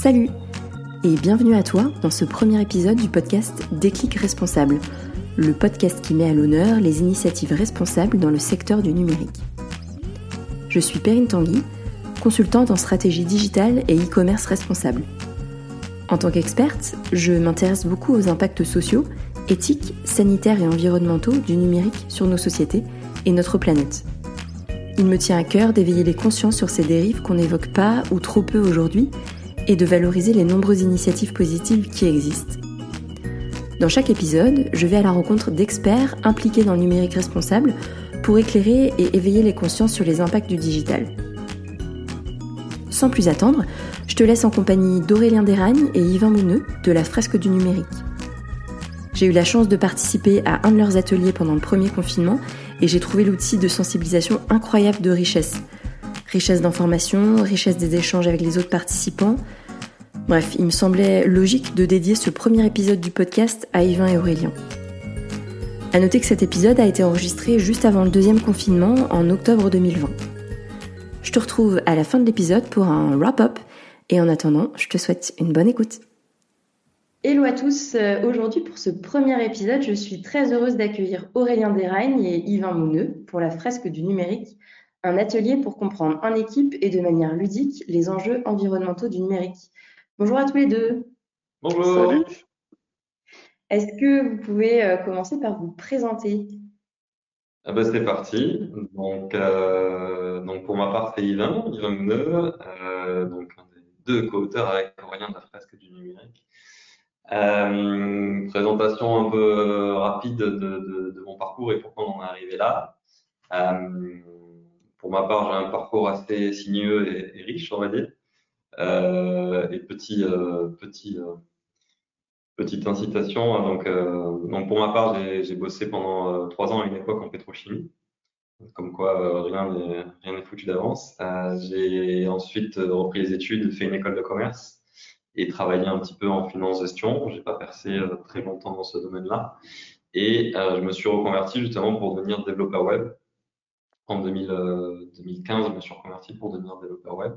Salut et bienvenue à toi dans ce premier épisode du podcast Déclic Responsable, le podcast qui met à l'honneur les initiatives responsables dans le secteur du numérique. Je suis Perrine Tanguy, consultante en stratégie digitale et e-commerce responsable. En tant qu'experte, je m'intéresse beaucoup aux impacts sociaux, éthiques, sanitaires et environnementaux du numérique sur nos sociétés et notre planète. Il me tient à cœur d'éveiller les consciences sur ces dérives qu'on n'évoque pas ou trop peu aujourd'hui et de valoriser les nombreuses initiatives positives qui existent. Dans chaque épisode, je vais à la rencontre d'experts impliqués dans le numérique responsable pour éclairer et éveiller les consciences sur les impacts du digital. Sans plus attendre, je te laisse en compagnie d'Aurélien Desragnes et Yvan Mouneux de la Fresque du numérique. J'ai eu la chance de participer à un de leurs ateliers pendant le premier confinement et j'ai trouvé l'outil de sensibilisation incroyable de richesse. Richesse d'informations, richesse des échanges avec les autres participants, Bref, il me semblait logique de dédier ce premier épisode du podcast à Yvain et Aurélien. À noter que cet épisode a été enregistré juste avant le deuxième confinement en octobre 2020. Je te retrouve à la fin de l'épisode pour un wrap-up et en attendant, je te souhaite une bonne écoute. Hello à tous, euh, aujourd'hui pour ce premier épisode, je suis très heureuse d'accueillir Aurélien Desragnes et Yvain Mouneux pour la fresque du numérique, un atelier pour comprendre en équipe et de manière ludique les enjeux environnementaux du numérique. Bonjour à tous les deux. Bonjour. Salut. Est-ce que vous pouvez euh, commencer par vous présenter? Ah bah, C'est parti. Donc, euh, donc, pour ma part, c'est Yvain, Yvain Mouneux, euh, donc un des deux co-auteurs avec Aurélien de la fresque du numérique. présentation un peu rapide de, de, mon parcours et pourquoi on en est arrivé là. Pour ma part, j'ai un parcours assez sinueux et, riche, on va dire. Euh, et petit, euh, petit, euh, petite incitation. Hein, donc, donc pour ma part, j'ai bossé pendant trois ans à une époque en pétrochimie comme quoi rien n'est rien n'est foutu d'avance. j'ai ensuite repris les études, fait une école de commerce et travaillé un petit peu en finance gestion. J'ai pas percé très longtemps dans ce domaine-là et je me suis reconverti justement pour devenir développeur web en 2015, je me suis reconverti pour devenir développeur web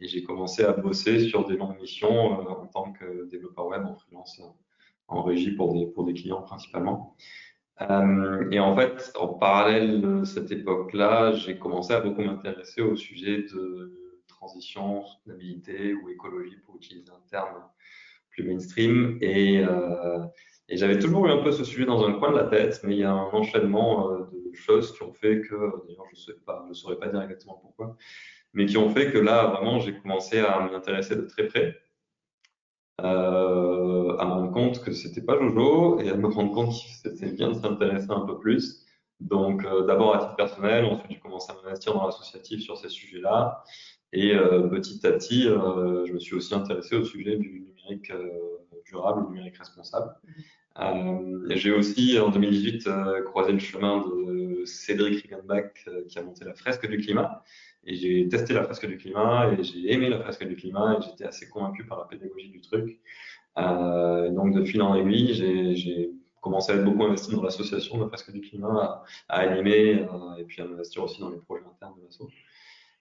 et j'ai commencé à bosser sur des longues missions euh, en tant que développeur web en freelance, euh, en régie pour des, clients principalement. Euh, et en fait, en parallèle de cette époque-là, j'ai commencé à beaucoup m'intéresser au sujet de transition, soutenabilité ou écologie pour utiliser un terme plus mainstream. Et, et j'avais toujours eu un peu ce sujet dans un coin de la tête, mais il y a un enchaînement euh, de choses qui ont fait que, d'ailleurs, je ne saurais pas dire exactement pourquoi, mais qui ont fait que là, vraiment, j'ai commencé à m'y intéresser de très près, euh, à me rendre compte que c'était pas Jojo et à me rendre compte que c'était bien de s'intéresser un peu plus. Donc, euh, d'abord à titre personnel, ensuite j'ai commencé à m'investir dans l'associatif sur ces sujets-là. Et petit à petit, je me suis aussi intéressé au sujet du numérique durable, du numérique responsable. Euh, j'ai aussi en 2018 euh, croisé le chemin de Cédric Rickenbach euh, qui a monté la fresque du climat. Et j'ai testé la fresque du climat et j'ai aimé la fresque du climat et j'étais assez convaincu par la pédagogie du truc. donc de fil en aiguille, j'ai commencé à être beaucoup investi dans l'association de la fresque du climat, à, animer et puis à investir aussi dans les projets internes de l'asso.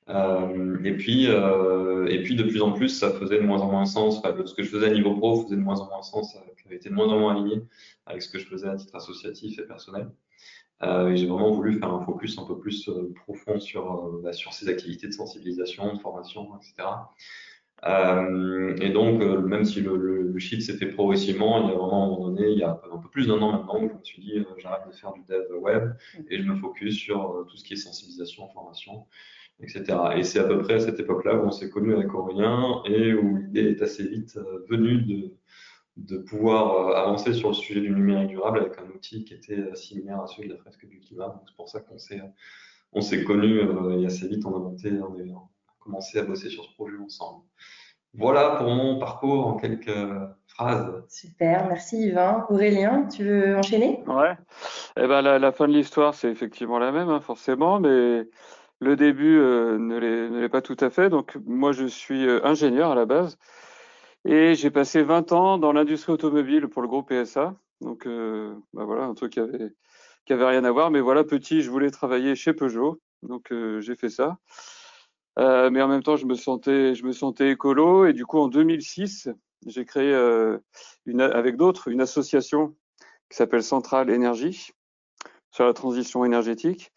Euh, et puis, euh, et puis de plus en plus, ça faisait de moins en moins sens. Ce que je faisais à niveau pro faisait de moins en moins sens, ça avait été de moins en moins aligné avec ce que je faisais à titre associatif et personnel. Euh, et j'ai vraiment voulu faire un focus un peu plus euh, profond sur, euh, bah, sur ces activités de sensibilisation, de formation, etc. Euh, et donc, même si le, le, le shift s'est fait progressivement, il y a vraiment un moment donné, il y a un peu plus d'un an maintenant, où je me suis dit, j'arrête de faire du dev web et je me focus sur tout ce qui est sensibilisation, formation etc. Et c'est à peu près à cette époque-là où on s'est connu avec Aurélien et où l'idée est assez vite euh, venue de, de pouvoir euh, avancer sur le sujet du numérique durable avec un outil qui était euh, similaire à celui de la fresque du climat. C'est pour ça qu'on s'est on s'est connus et assez vite on a monté, on a commencé à bosser sur ce projet ensemble. Voilà pour mon parcours en quelques phrases. Super, merci Yvain. Aurélien, tu veux enchaîner? Ouais. Eh ben la, la fin de l'histoire, c'est effectivement la même, hein, forcément, mais le début euh, ne l'est pas tout à fait. Donc moi, je suis euh, ingénieur à la base et j'ai passé 20 ans dans l'industrie automobile pour le groupe PSA. Donc euh, bah voilà, un truc qui avait qui avait rien à voir. Mais voilà, petit, je voulais travailler chez Peugeot, donc j'ai fait ça. Euh, mais en même temps, je me sentais, je me sentais écolo. Et du coup, en 2006, j'ai créé euh, une, avec d'autres une association qui s'appelle Centrale Énergie sur la transition énergétique.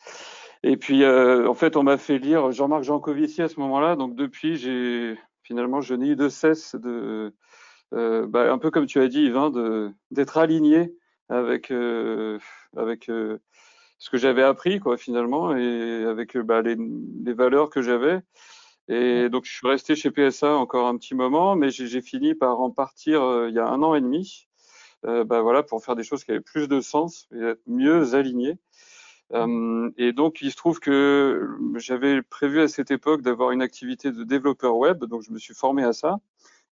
Et puis, euh, en fait, on m'a fait lire Jean-Marc Jancovici à ce moment-là. Donc, depuis, j'ai finalement, je n'ai eu de cesse de, euh, bah, un peu comme tu as dit, Yvain, d'être aligné avec euh, avec euh, ce que j'avais appris, quoi, finalement, et avec bah, les, les, valeurs que j'avais. Et donc, je suis resté chez PSA encore un petit moment, mais j'ai fini par en partir il y a un an et demi. bah, voilà, pour faire des choses qui avaient plus de sens et être mieux aligné. Euh, et donc, il se trouve que j'avais prévu à cette époque d'avoir une activité de développeur web, donc je me suis formé à ça.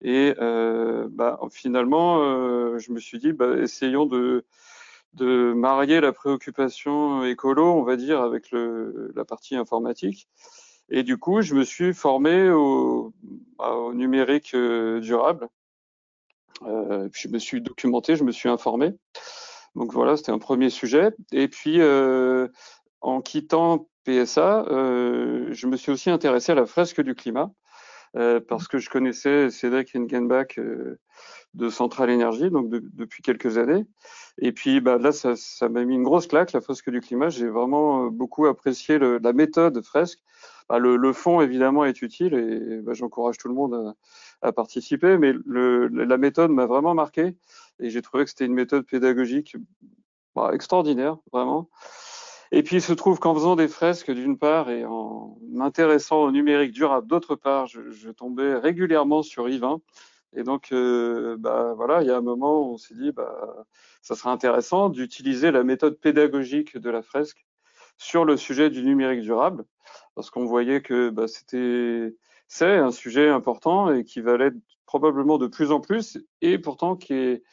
Et euh, bah, finalement, euh, je me suis dit, bah, essayons de, de marier la préoccupation écolo, on va dire, avec le, la partie informatique. Et du coup, je me suis formé au, bah, au numérique euh, durable. Je me suis documenté, je me suis informé. Donc voilà, c'était un premier sujet. Et puis, euh, en quittant PSA, euh, je me suis aussi intéressé à la fresque du climat, euh, parce que je connaissais Cédric Hengenbach euh, de Centrale Énergie, donc depuis quelques années. Et puis bah, là, ça, m'a mis une grosse claque, la fresque du climat. J'ai vraiment beaucoup apprécié le, la méthode fresque. Bah, le, le, fond, évidemment, est utile et bah, j'encourage tout le monde à, à participer, mais le, la méthode m'a vraiment marqué et j'ai trouvé que c'était une méthode pédagogique bah, extraordinaire, vraiment. Et puis il se trouve qu'en faisant des fresques d'une part et en m'intéressant au numérique durable d'autre part, je, tombais régulièrement sur Yvain. Et donc, euh, bah, voilà, il y a un moment où on s'est dit, bah, ça serait intéressant d'utiliser la méthode pédagogique de la fresque sur le sujet du numérique durable, parce qu'on voyait que bah, c'était, c'est un sujet important et qui va l'être probablement de plus en plus, et pourtant qui est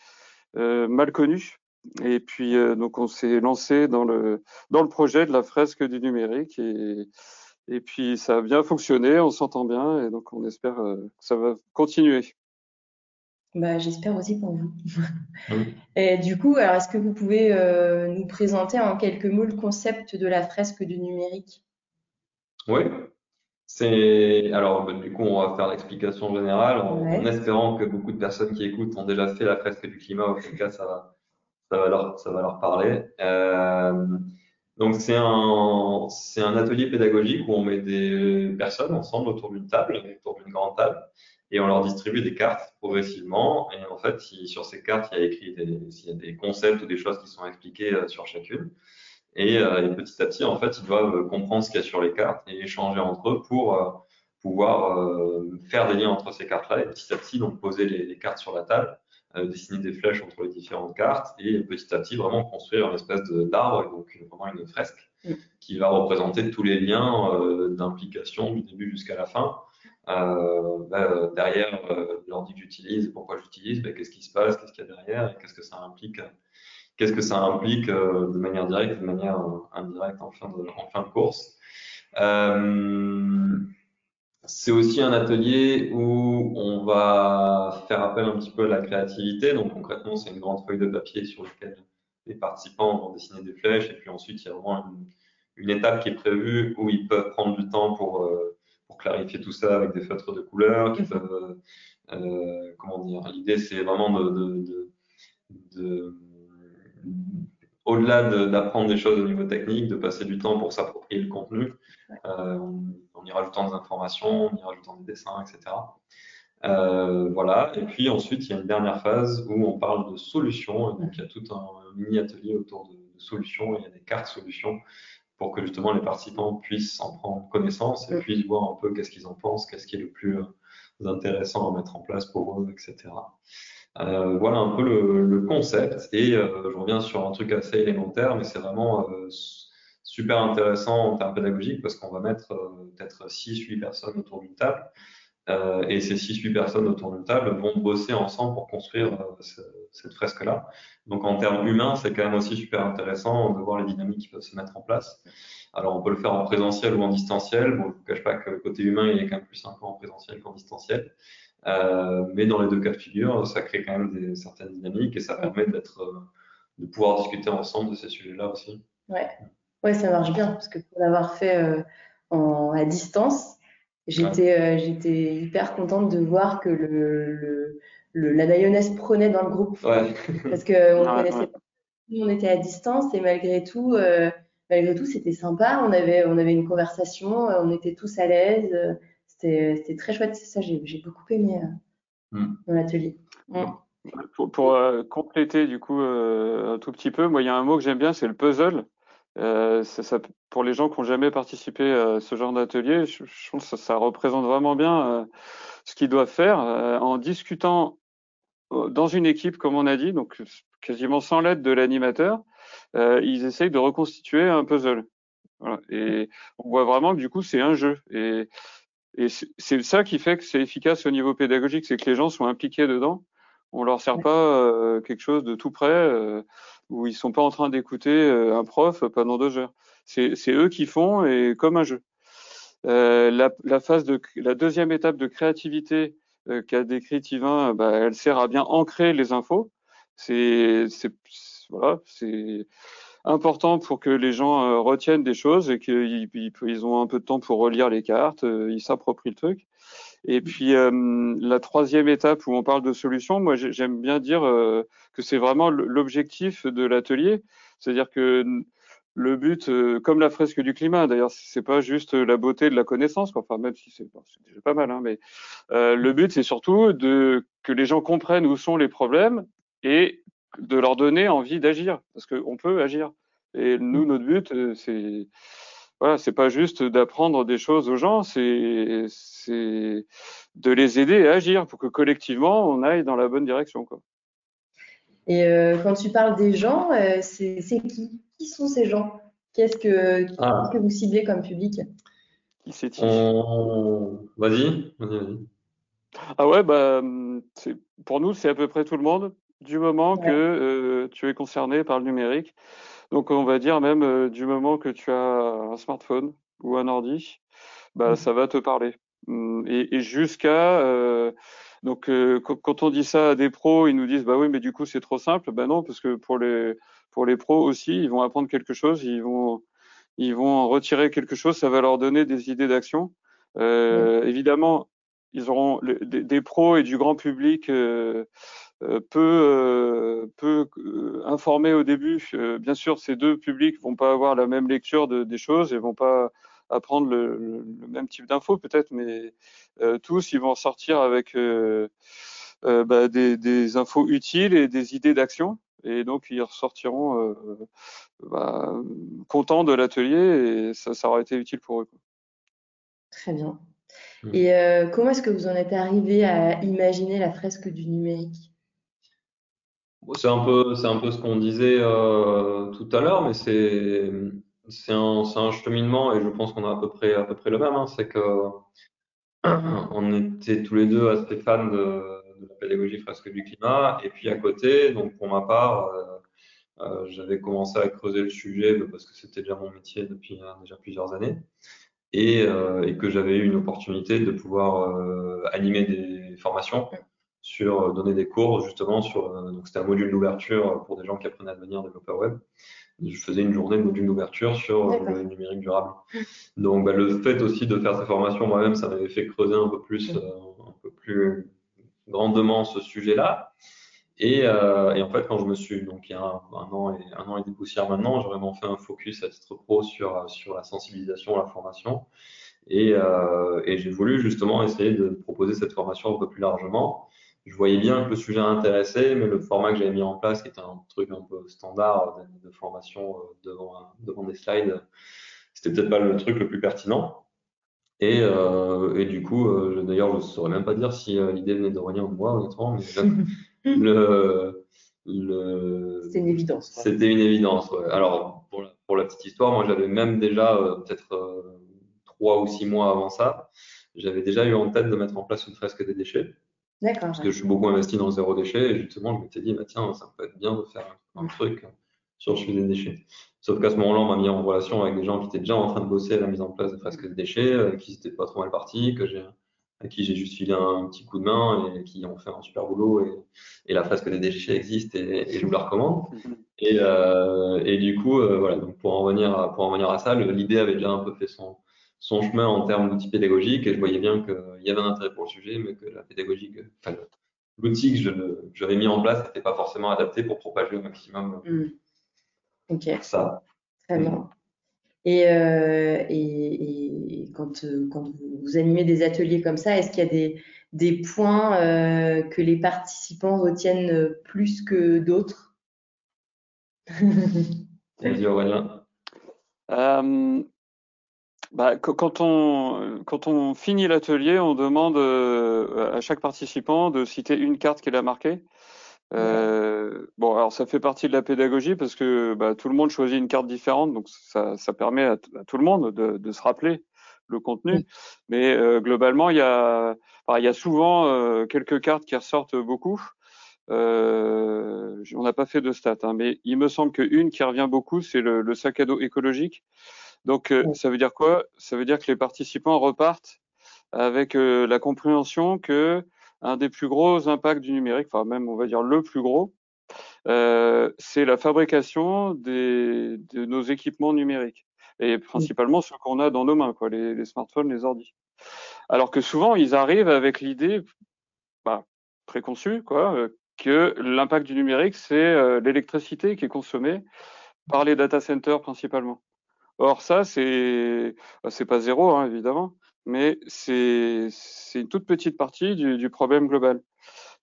mal connu. Et puis euh, donc on s'est lancé dans le dans le projet de la fresque du numérique et et puis ça a bien fonctionné, on s'entend bien et donc on espère euh, que ça va continuer. Bah, j'espère aussi pour vous. Et du coup, alors est-ce que vous pouvez euh, nous présenter en quelques mots le concept de la fresque du numérique? Oui, c'est alors bah, du coup on va faire l'explication générale en, ouais. en, espérant que beaucoup de personnes qui écoutent ont déjà fait la fresque du climat. Auquel cas ça va ça va leur ça va leur parler. Euh, donc c'est un c'est un atelier pédagogique où on met des personnes ensemble autour d'une table, autour d'une grande table, et on leur distribue des cartes progressivement. Et en fait, si, sur ces cartes il y a écrit des, il y a des concepts ou des choses qui sont expliquées euh, sur chacune. Et, euh, et, petit à petit, en fait, ils doivent comprendre ce qu'il y a sur les cartes et échanger entre eux pour euh, pouvoir euh, faire des liens entre ces cartes-là et petit à petit, donc poser les, les cartes sur la table, euh, dessiner des flèches entre les différentes cartes et petit à petit vraiment construire une espèce d'arbre, donc vraiment une fresque mm. qui va représenter tous les liens euh, d'implication du début jusqu'à la fin. Bah, derrière l'ordi que j'utilise, pourquoi j'utilise, bah, qu'est-ce qui se passe, qu'est-ce qu'il y a derrière et qu'est-ce que ça implique qu'est-ce que ça implique euh, de manière directe, de manière euh, indirecte en fin de, en fin de course. Euh, c'est aussi un atelier où on va faire appel un petit peu à la créativité. Donc concrètement, c'est une grande feuille de papier sur laquelle les participants vont dessiner des flèches et puis ensuite il y a vraiment une, une étape qui est prévue où ils peuvent prendre du temps pour, euh, pour clarifier tout ça avec des feutres de couleur. Qui peuvent, euh, comment dire L'idée c'est vraiment de, de, de au-delà d'apprendre des choses au niveau technique, de passer du temps pour s'approprier le contenu, euh, en, en, y rajoutant des informations, en y rajoutant des dessins, etc. Euh, voilà. Et puis ensuite, il y a une dernière phase où on parle de solutions. donc, il y a tout un mini atelier autour de, de solutions. Il y a des cartes solutions pour que justement les participants puissent en prendre connaissance et puissent voir un peu qu'est-ce qu'ils en pensent, qu'est-ce qui est le plus euh, intéressant à mettre en place pour eux, etc. Euh, voilà un peu le, le concept. Et euh, je reviens sur un truc assez élémentaire, mais c'est vraiment euh, super intéressant en termes pédagogiques parce qu'on va mettre euh, peut-être 6-8 personnes autour d'une table. Euh, et ces 6-8 personnes autour d'une table vont bosser ensemble pour construire ce, cette fresque-là. Donc en termes humains, c'est quand même aussi super intéressant de voir les dynamiques qui peuvent se mettre en place. Alors on peut le faire en présentiel ou en distanciel. Bon, je ne vous cache pas que le côté humain, il est quand même plus sympa en présentiel qu'en distanciel. Euh, mais dans les deux cas de figure, ça crée quand même des, certaines dynamiques et ça permet d'être, euh, de pouvoir discuter ensemble de ces sujets-là aussi. Ouais. ouais, ça marche bien parce que pour l'avoir fait euh, en, à distance, J'étais j'étais hyper contente de voir que le, le, la mayonnaise prenait dans le groupe. Parce qu'on on connaissait pas. On était à distance et malgré tout, malgré tout, c'était sympa. On avait, on avait une conversation, on était tous à l'aise. C'était très chouette. Ça, j'ai beaucoup aimé mm. dans l'atelier. Pour, euh, compléter du coup euh, un tout petit peu, moi il y a un mot que j'aime bien, c'est le puzzle. Euh, ça, pour les gens qui n'ont jamais participé à ce genre d'atelier, je, je, pense que ça, représente vraiment bien ce qu'ils doivent faire en discutant dans une équipe, comme on a dit, donc quasiment sans l'aide de l'animateur, ils essayent de reconstituer un puzzle. Voilà. Et on voit vraiment que du coup c'est un jeu. Et, et c'est ça qui fait que c'est efficace au niveau pédagogique, c'est que les gens sont impliqués dedans on leur sert pas euh, quelque chose de tout près euh, où ils sont pas en train d'écouter euh, un prof pendant deux heures. C'est eux qui font et comme un jeu. La, la, phase de la deuxième étape de créativité qu'a décrit Yvain, bah, elle sert à bien ancrer les infos. C'est voilà, c'est important pour que les gens retiennent des choses et qu'ils ils ont un peu de temps pour relire les cartes, ils s'approprient le truc. Et puis euh, la troisième étape où on parle de solutions, moi j'aime bien dire euh, que c'est vraiment l'objectif de l'atelier, c'est-à-dire que le but, euh, comme la fresque du climat, d'ailleurs, c'est pas juste la beauté de la connaissance, enfin même si c'est déjà pas mal, hein, mais le but c'est surtout de que les gens comprennent où sont les problèmes et de leur donner envie d'agir, parce qu'on peut agir. Et nous, notre but, c'est voilà, c'est pas juste d'apprendre des choses aux gens, c'est c'est de les aider à agir pour que collectivement on aille dans la bonne direction. Quoi. Et euh, quand tu parles des gens, euh, c'est qui? Qui sont ces gens? Qu'est-ce que, ah. que vous ciblez comme public? Qui c'est Vas-y, Ah ouais, bah, pour nous, c'est à peu près tout le monde, du moment que euh, tu es concerné par le numérique. Donc on va dire même euh, du moment que tu as un smartphone ou un ordi, bah, mmh. ça va te parler. Mmh, et, jusqu'à euh, donc euh, quand on dit ça à des pros, ils nous disent bah oui mais du coup c'est trop simple. Bah non parce que pour les pour les pros aussi, ils vont apprendre quelque chose, ils vont ils vont en retirer quelque chose, ça va leur donner des idées d'action. Euh, Évidemment, ils auront des, des, pros et du grand public euh, euh, peu, euh, euh, informés au début. bien sûr, ces deux publics vont pas avoir la même lecture de, des choses et vont pas apprendre le, le, même type d'infos peut-être, mais tous ils vont sortir avec bah, des, des, infos utiles et des idées d'action. Et donc ils ressortiront bah, contents de l'atelier et ça, ça aura été utile pour eux. Très bien. Mmh. Et comment est-ce que vous en êtes arrivé à imaginer la fresque du numérique? C'est un peu, c'est un peu ce qu'on disait euh, tout à l'heure, mais c'est, c'est un, un cheminement et je pense qu'on a à peu près, à peu près le même. Hein. c'est que on était tous les deux assez fans de, la pédagogie fresque du climat, et puis à côté, donc pour ma part, euh, euh, j'avais commencé à creuser le sujet parce que c'était déjà mon métier depuis déjà plusieurs années, et, et que j'avais eu une opportunité de pouvoir animer des formations sur euh, donner des cours justement sur euh, donc c'était un module d'ouverture pour des gens qui apprenaient à devenir développeurs web. Je faisais une journée de module d'ouverture sur euh, le numérique durable. Donc bah, le fait aussi de faire ces formations moi-même, ça m'avait fait creuser un peu plus, un peu plus grandement ce sujet-là. Et, euh, et, en fait, quand je me suis, donc il y a un, an et un an et des poussières maintenant, j'ai vraiment fait un focus à titre pro sur, sur la sensibilisation, la formation. Et, euh, et j'ai voulu justement essayer de proposer cette formation un peu plus largement je voyais bien que le sujet intéressait, mais le format que j'avais mis en place, qui était un truc un peu standard de, formation euh, devant, devant des slides, c'était peut-être pas le truc le plus pertinent. Et, euh, et du coup, euh, d'ailleurs, je ne saurais même pas dire si euh, l'idée venait de rien de moi, honnêtement, mais le, le, c'était une évidence. C'était une évidence. Ouais. Alors, pour la, pour la, petite histoire, moi, j'avais même déjà, peut-être trois ou six mois avant ça, j'avais déjà eu en tête de mettre en place une fresque des déchets. Parce que je suis beaucoup investi dans zéro déchet et justement, je m'étais dit, bah, tiens, ça peut être bien de faire un, truc sur le sujet des déchets. Sauf qu'à ce moment-là, on m'a mis en relation avec des gens qui étaient déjà en train de bosser à la mise en place de fresques des déchets, qui n'étaient pas trop mal partis, que j'ai, à qui j'ai juste filé un, petit coup de main et qui ont fait un super boulot. Et, et la fresque des déchets existe et, et je vous la recommande. Et, euh, et du coup, euh, voilà, donc pour en venir à, pour en venir à ça, l'idée avait déjà un peu fait son, son chemin en termes d'outils pédagogiques et je voyais bien qu'il y avait un intérêt pour le sujet, mais que la pédagogie, enfin, l'outil que j'avais mis en place n'était pas forcément adapté pour propager au maximum mmh. Ok. ça. Très bien. Et, euh, et, et, quand, euh, quand vous animez des ateliers comme ça, est-ce qu'il y a des, des points euh, que les participants retiennent plus que d'autres? Vas-y Aurélien. Euh, bah, quand, on, quand on finit l'atelier, on demande à chaque participant de citer une carte qu'il a marquée. Euh, bon, alors ça fait partie de la pédagogie parce que bah, tout le monde choisit une carte différente, donc ça, ça permet à, tout le monde de, de, se rappeler le contenu. Mais euh, globalement, il y a, il y a souvent euh, quelques cartes qui ressortent beaucoup. Euh, on n'a pas fait de stats, hein, mais il me semble qu'une qui revient beaucoup, c'est le, le, sac à dos écologique. Donc, euh, ça veut dire quoi? Ça veut dire que les participants repartent avec la compréhension que un des plus gros impacts du numérique, enfin même on va dire le plus gros, euh, c'est la fabrication des, de nos équipements numériques et principalement ceux qu'on a dans nos mains, quoi, les, les, smartphones, les ordi. Alors que souvent ils arrivent avec l'idée bah, préconçue, quoi, euh, que l'impact du numérique c'est euh, l'électricité qui est consommée par les data centers principalement. Or ça c'est bah, c'est pas zéro hein, évidemment, mais c'est une toute petite partie du, du, problème global.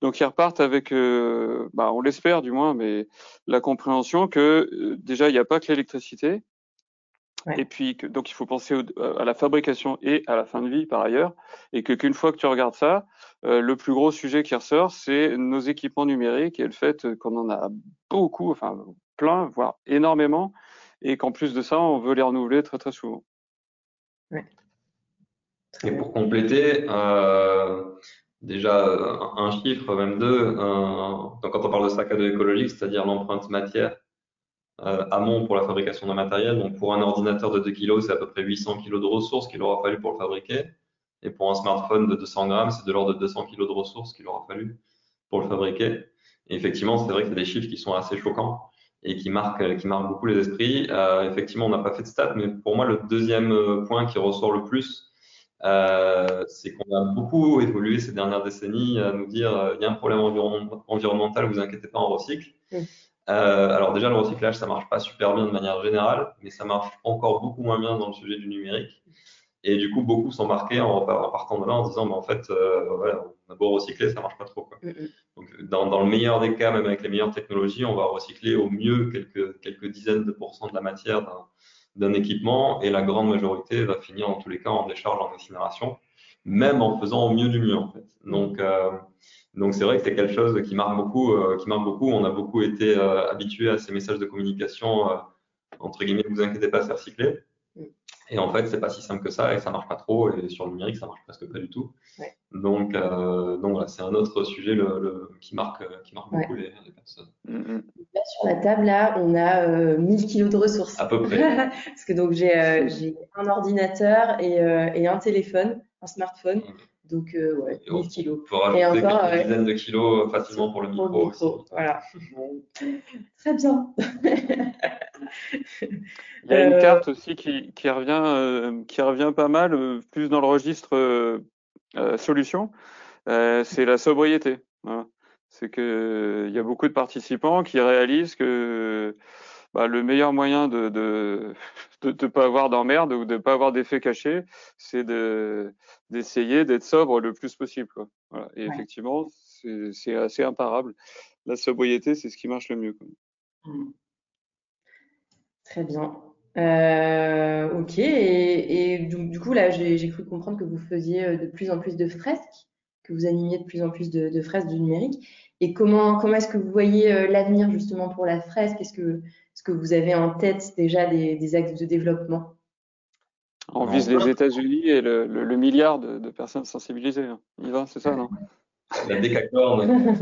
Donc ils repartent avec, euh, bah, on l'espère du moins, mais la compréhension que euh, déjà il n'y a pas que l'électricité, ouais. et puis que, donc il faut penser au, à la fabrication et à la fin de vie par ailleurs, et que qu'une fois que tu regardes ça, euh, le plus gros sujet qui ressort, c'est nos équipements numériques et le fait qu'on en a beaucoup, enfin plein, voire énormément, et qu'en plus de ça, on veut les renouveler très très souvent. Ouais. Et pour compléter, euh, déjà un chiffre, même deux. donc quand on parle de sac à dos écologique, c'est-à-dire l'empreinte matière euh, amont pour la fabrication d'un matériel. Donc pour un ordinateur de 2 kg, c'est à peu près 800 kg de ressources qu'il aura fallu pour le fabriquer. Et pour un smartphone de 200 grammes, c'est de l'ordre de 200 kg de ressources qu'il aura fallu pour le fabriquer. Et effectivement, c'est vrai que c'est des chiffres qui sont assez choquants et qui marquent, qui marquent beaucoup les esprits. Euh, effectivement, on n'a pas fait de stats, mais pour moi, le deuxième point qui ressort le plus, euh, c'est qu'on a beaucoup évolué ces dernières décennies à nous dire euh, il y a un problème environnemental, vous inquiétez pas, on recycle. Euh, alors déjà, le recyclage, ça marche pas super bien de manière générale, mais ça marche encore beaucoup moins bien dans le sujet du numérique. Et du coup, beaucoup sont marqués en, en partant de là en disant, mais en fait, euh, voilà, on a beau recycler, ça marche pas trop. Quoi. Mm -hmm. Donc, dans, dans, le meilleur des cas, même avec les meilleures technologies, on va recycler au mieux quelques, quelques dizaines de pourcents de la matière d'un équipement et la grande majorité va finir en tous les cas en décharge, en incinération, même en faisant au mieux du mieux en fait. Donc euh, donc c'est vrai que c'est quelque chose qui marque beaucoup, euh, qui marque beaucoup. On a beaucoup été euh, habitué à ces messages de communication euh, entre guillemets, vous inquiétez pas, c'est recyclé. Et en fait, c'est pas si simple que ça et ça marche pas trop. Et sur le numérique, ça marche presque pas du tout. Ouais. Donc, euh, donc voilà, c'est un autre sujet le, le, qui marque, qui marque ouais. beaucoup les, les personnes. Mm -hmm. Là, sur la table, là, on a euh, 1000 kilos de ressources. À peu près. Parce que donc j'ai euh, un ordinateur et, euh, et, un téléphone, un smartphone. Mm -hmm. Donc, euh, ouais, et 1000 kilos. On peut rajouter et encore, quelques dizaines de kilos facilement pour le micro, pour le micro aussi. Voilà. Très bien. Il y a une euh, carte aussi qui, qui revient, euh, qui revient pas mal, euh, plus dans le registre euh, solution, c'est la sobriété. Voilà. C'est que il y a beaucoup de participants qui réalisent que bah, le meilleur moyen de ne de, de, de, pas avoir d'emmerde ou de pas avoir d'effet caché, c'est d'essayer d'être sobre le plus possible. Quoi. Voilà. Et ouais. effectivement, c'est assez imparable. La sobriété, c'est ce qui marche le mieux. Quoi. Mmh. Très bien. Euh, ok. Et, et du, du, coup, là, j'ai cru comprendre que vous faisiez euh, de plus en plus de fresques, que vous animiez de plus en plus de, de fresques du numérique. Et comment, comment est-ce que vous voyez euh, l'avenir justement pour la fresque? Est-ce que, est que vous avez en tête déjà des, des axes de développement On vise les États-Unis et le, le, le, milliard de, de personnes sensibilisées. Hein. Yvan, c'est ça, non? La décacorne.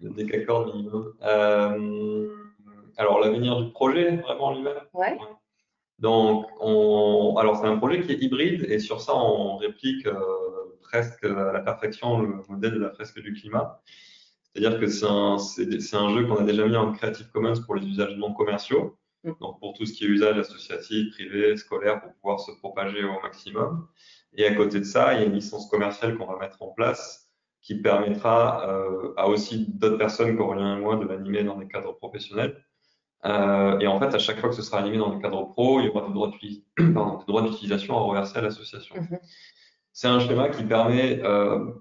le décacorne minimum. Euh alors l'avenir du projet vraiment lui-même. Ouais. Donc, on, alors c'est un projet qui est hybride et sur ça on réplique euh, presque à la perfection le modèle de la fresque du climat. C'est-à-dire que c'est un, un, jeu qu'on a déjà mis en Creative Commons pour les usages non commerciaux. Mm. Donc pour tout ce qui est usage associatif, privé, scolaire, pour pouvoir se propager au maximum. Et à côté de ça, il y a une licence commerciale qu'on va mettre en place qui permettra euh, à aussi d'autres personnes qu'Aurélien et moi de l'animer dans des cadres professionnels. Euh, et en fait, à chaque fois que ce sera animé dans des cadres pro, il y aura des droits d'utilisation à reverser à l'association. Mm-hmm. C'est un schéma qui permet euh,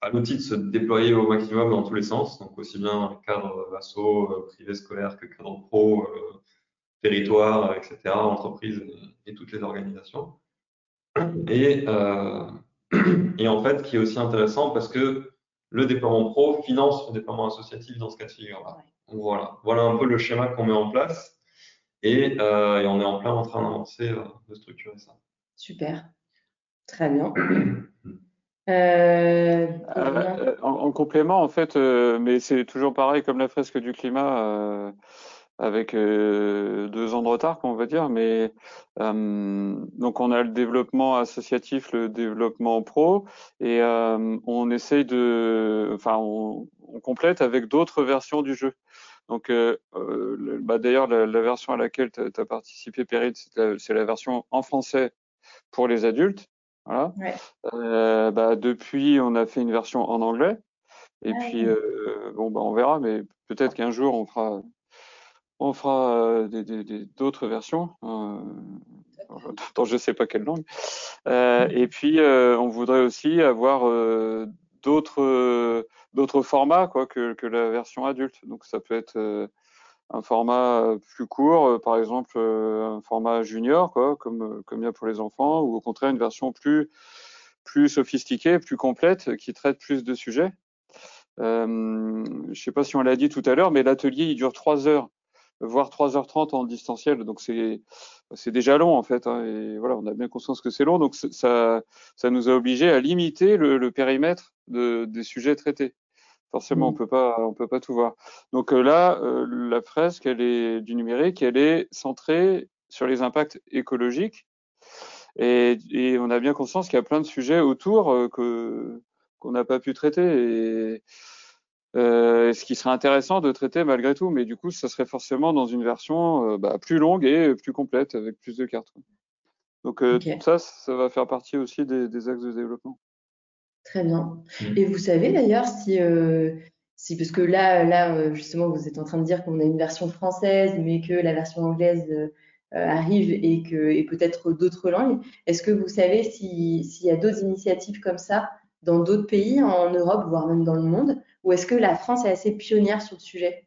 à l'outil de se déployer au maximum dans tous les sens, donc aussi bien cadre asso, euh, privé scolaire que cadre pro, euh, territoire, etc., entreprise et, toutes les organisations. Et, euh, et en fait, qui est aussi intéressant parce que le déploiement pro finance le déploiement associatif dans ce cas de figure-là. Voilà. voilà un peu le schéma qu'on met en place et, et, on est en plein en train d'avancer, de structurer ça. Super. Très bien. Euh, euh, en, complément, en fait, euh, mais c'est toujours pareil comme la fresque du climat, avec deux ans de retard, on va dire. Mais donc on a le développement associatif, le développement pro, et on essaye de, enfin, on, complète avec d'autres versions du jeu. Donc, bah, d'ailleurs, la, version à laquelle tu as, participé, Périt, c'est la version en français pour les adultes. Voilà. Euh, bah, depuis, on a fait une version en anglais. Et puis, euh, bon, bah, on verra, mais peut-être qu'un jour, on fera, on fera euh, d'autres versions, euh, dans je ne sais pas quelle langue. Et puis, on voudrait aussi avoir d'autres d'autres formats quoi, que, que la version adulte. Donc, ça peut être un format euh, plus court, euh, par exemple euh, un format junior, quoi, comme, comme il y a pour les enfants, ou au contraire une version plus, plus sophistiquée, plus complète, qui traite plus de sujets. Je ne sais pas si on l'a dit tout à l'heure, mais l'atelier il dure trois heures, voire 3h30 en distanciel, donc c'est déjà long en fait. Hein, et voilà, on a bien conscience que c'est long, donc ça ça nous a obligé à limiter le, le périmètre de, des sujets traités. Forcément, on mmh. peut pas, on peut pas tout voir. Donc euh, là, euh, la fresque, elle est du numérique, elle est centrée sur les impacts écologiques, et, et on a bien conscience qu'il y a plein de sujets autour euh, que qu'on n'a pas pu traiter, et euh, ce qui serait intéressant de traiter malgré tout, mais du coup, ça serait forcément dans une version bah, plus longue et plus complète avec plus de cartes. Donc ça, ça va faire partie aussi des, des axes de développement. Très bien. Mmh. Et vous savez d'ailleurs si, euh, si, parce que là, là, euh, justement, vous êtes en train de dire qu'on a une version française, mais que la version anglaise euh, arrive et que et peut-être d'autres langues. Est-ce que vous savez s'il y a d'autres initiatives comme ça dans d'autres pays en Europe, voire même dans le monde, ou est-ce que la France est assez pionnière sur le sujet?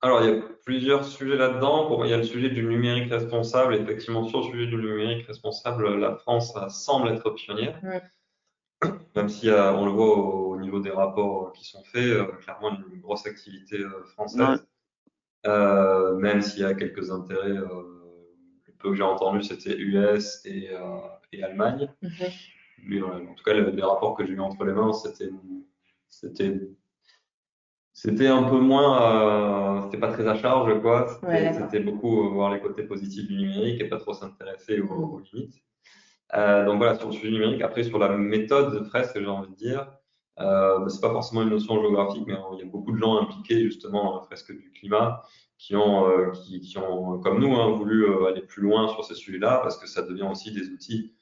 Alors, il y a plusieurs sujets là-dedans. Bon, il y a le sujet du numérique responsable. Effectivement, sur le sujet du numérique responsable, la France semble être pionnière même si euh, on le voit au, niveau des rapports qui sont faits, euh, clairement une grosse activité euh, française. même s'il y a quelques intérêts, le peu que j'ai entendu, c'était US et, et Allemagne. Mhm. Mais en tout cas, les, rapports que j'ai eu entre les mains, c'était, c'était, c'était un peu moins, c'était pas très à charge, quoi. C'était, beaucoup voir les côtés positifs du numérique et pas trop s'intéresser aux, aux limites. Euh, donc voilà, sur le sujet numérique. Après, sur la méthode de fresque, j'ai envie de dire, euh, c'est pas forcément une notion géographique, mais il y a beaucoup de gens impliqués justement dans la fresque du climat qui ont, euh, qui, qui, ont comme nous, hein, voulu euh, aller plus loin sur ces sujets-là parce que ça devient aussi des outils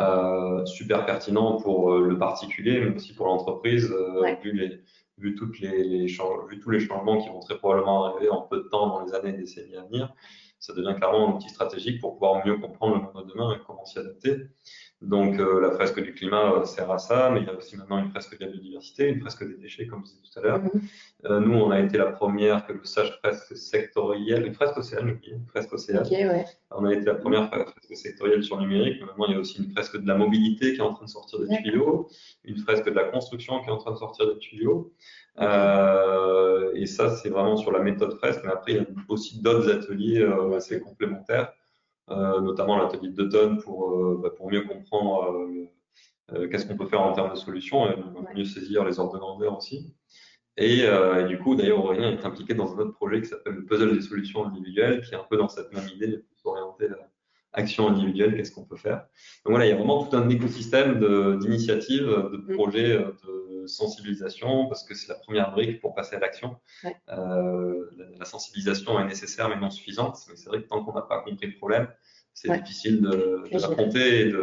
euh, super pertinents pour euh, le particulier, mais aussi pour l'entreprise, vu, les, vu, toutes les, les vu tous les changements qui vont très probablement arriver en peu de temps dans les années et décennies à venir ça devient clairement un outil stratégique pour pouvoir mieux comprendre le monde de demain et comment s'y adapter. Donc euh, la fresque du climat euh, sert à ça, mais il y a aussi maintenant une fresque de la biodiversité, une fresque des déchets, comme je disais tout à l'heure. Mhm. Euh, nous, on a été la première que le sage fresque sectorielle, une fresque océane, une fresque océane. On a été la première fresque sectorielle sur le numérique, mais maintenant il y a aussi une fresque de la mobilité qui est en train de sortir des tuyaux, une fresque de la construction qui est en train de sortir des tuyaux. Euh, et ça, c'est vraiment sur la méthode fresque, mais après, il y a aussi d'autres ateliers euh, assez complémentaires, euh, notamment l'atelier d'automne pour, bah, pour mieux comprendre qu'est-ce qu'on peut faire en termes de solutions et mieux saisir les ordres de grandeur aussi. Et, et, du coup, d'ailleurs, Aurélien est impliqué dans un autre projet qui s'appelle le puzzle des solutions individuelles, qui est un peu dans cette même idée, plus orienté action individuelle, qu'est-ce qu'on peut faire. Donc voilà, il y a vraiment tout un écosystème d'initiatives, de, mm. projets de sensibilisation, parce que c'est la première brique pour passer à l'action. Euh, la, sensibilisation est nécessaire mais non suffisante. Mais c'est vrai que tant qu'on n'a pas compris le problème, c'est difficile de, de l'affronter et de,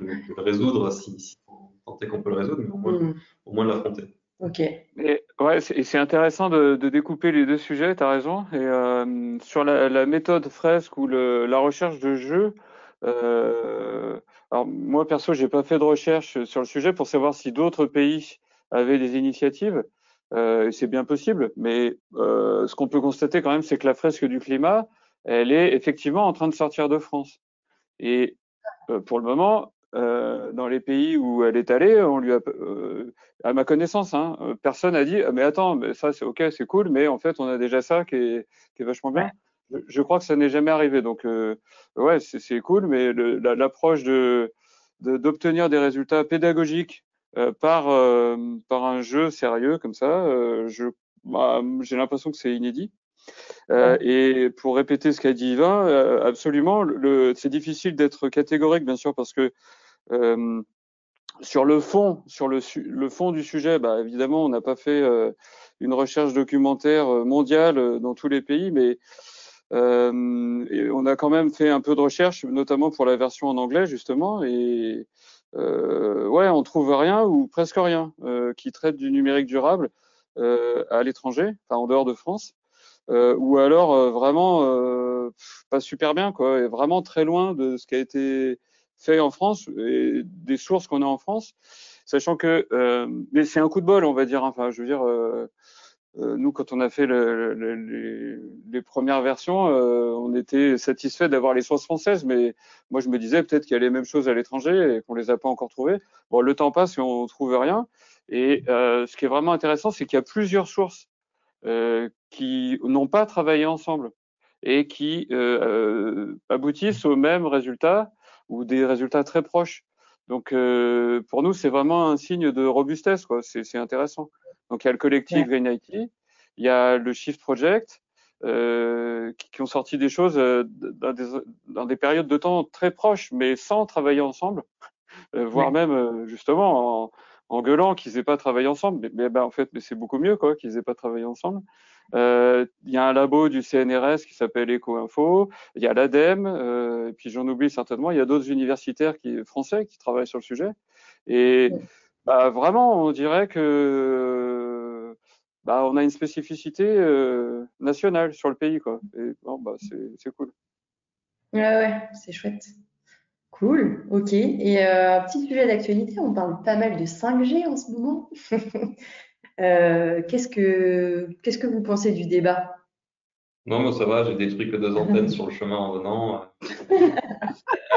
le résoudre si, si on tenter qu'on peut le résoudre, mais au moins, mm. au moins l'affronter. Ok. Et, ouais, c'est intéressant de, de, découper les deux sujets, tu as raison. Et euh, sur la, la, méthode fresque ou le, la recherche de jeux, euh, alors moi perso, j'ai pas fait de recherche sur le sujet pour savoir si d'autres pays avaient des initiatives. Euh, c'est bien possible, mais euh, ce qu'on peut constater quand même, c'est que la fresque du climat, elle est effectivement en train de sortir de France. Et euh, pour le moment, euh, dans les pays où elle est allée, on lui a, euh, à ma connaissance, hein, personne n'a dit mais attends, mais ça c'est ok, c'est cool, mais en fait on a déjà ça qui est, qui est vachement bien. Je, crois que ça n'est jamais arrivé, donc euh, ouais c'est cool, mais l'approche de d'obtenir des résultats pédagogiques euh, par par un jeu sérieux comme ça, je bah, j'ai l'impression que c'est inédit. Euh, et pour répéter ce qu'a dit Yvain, euh, absolument, le, c'est difficile d'être catégorique, bien sûr, parce que euh, sur le fond, sur le, le, fond du sujet, bah, évidemment, on n'a pas fait euh, une recherche documentaire mondiale dans tous les pays, mais on a quand même fait un peu de recherche, notamment pour la version en anglais, justement, et ouais, on trouve rien ou presque rien qui traite du numérique durable à l'étranger, enfin en dehors de France. Euh, ou alors euh, vraiment euh, pas super bien, quoi, et vraiment très loin de ce qui a été fait en France et des sources qu'on a en France, sachant que, mais c'est un coup de bol, on va dire. Enfin, je veux dire, nous, quand on a fait le, le, les, premières versions, on était satisfait d'avoir les sources françaises, mais moi, je me disais peut-être qu'il y a les mêmes choses à l'étranger et qu'on les a pas encore trouvées. Bon, le temps passe et on trouve rien. Et ce qui est vraiment intéressant, c'est qu'il y a plusieurs sources euh, qui n'ont pas travaillé ensemble et qui euh, euh, aboutissent au même résultat ou des résultats très proches. Donc pour nous, c'est vraiment un signe de robustesse, quoi. C'est intéressant. Donc il y a le collectif Green IT, il y a le Shift Project, euh, qui, qui, ont sorti des choses dans des, dans, des, périodes de temps très proches, mais sans travailler ensemble, voire même justement en, en gueulant qu'ils aient pas travaillé ensemble. Mais, mais ben, en fait, mais c'est beaucoup mieux quoi qu'ils aient pas travaillé ensemble. Euh, il y a un labo du CNRS qui s'appelle EcoInfo. Il y a l'ADEME. Euh, et puis j'en oublie certainement. Il y a d'autres universitaires qui, français qui travaillent sur le sujet. Et bah, vraiment, on dirait que bah, on a une spécificité euh, nationale sur le pays quoi. Et bon, bah, c'est cool. Ouais, ouais, c'est chouette. Cool, ok. Et euh, petit sujet d'actualité, on parle pas mal de 5G en ce moment. euh, qu'est-ce que qu'est-ce que vous pensez du débat? Non, mais ça va, j'ai détruit que deux antennes sur le chemin en venant.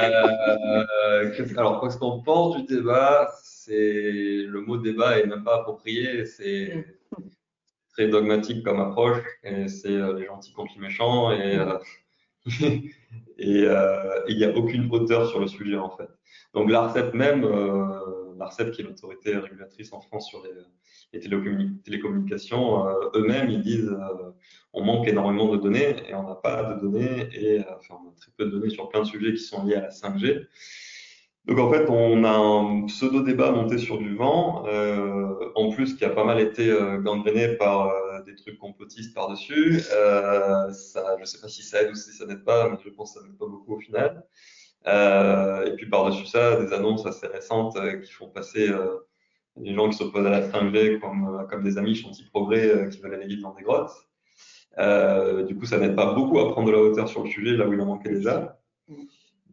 euh, alors, qu'est-ce qu'on pense du débat? C'est le mot débat est même pas approprié, c'est très dogmatique comme approche, et c'est euh, les gentils contre les méchants, et euh, et euh, il n'y a aucune hauteur sur le sujet en fait. Donc l'ARCEP même, l'ARCEP qui est l'autorité régulatrice en France sur les, télécommunications, euh, eux-mêmes ils disent on manque énormément de données et on n'a pas de données et enfin on a très peu de données sur plein de sujets qui sont liés à la 5G. Donc en fait, on a un pseudo débat monté sur du vent, euh, en plus qui a pas mal été euh, gangréné par euh, des trucs complotistes par-dessus. Euh, ça, je sais pas si ça aide ou si ça n'aide pas, mais je pense que ça n'aide pas beaucoup au final. Euh, et puis par-dessus ça, des annonces assez récentes qui font passer les gens qui s'opposent à la 5G comme, comme des amis gentils progrès qui veulent aller vite dans des grottes. du coup, ça n'aide pas beaucoup à prendre de la hauteur sur le sujet là où il en manquait déjà.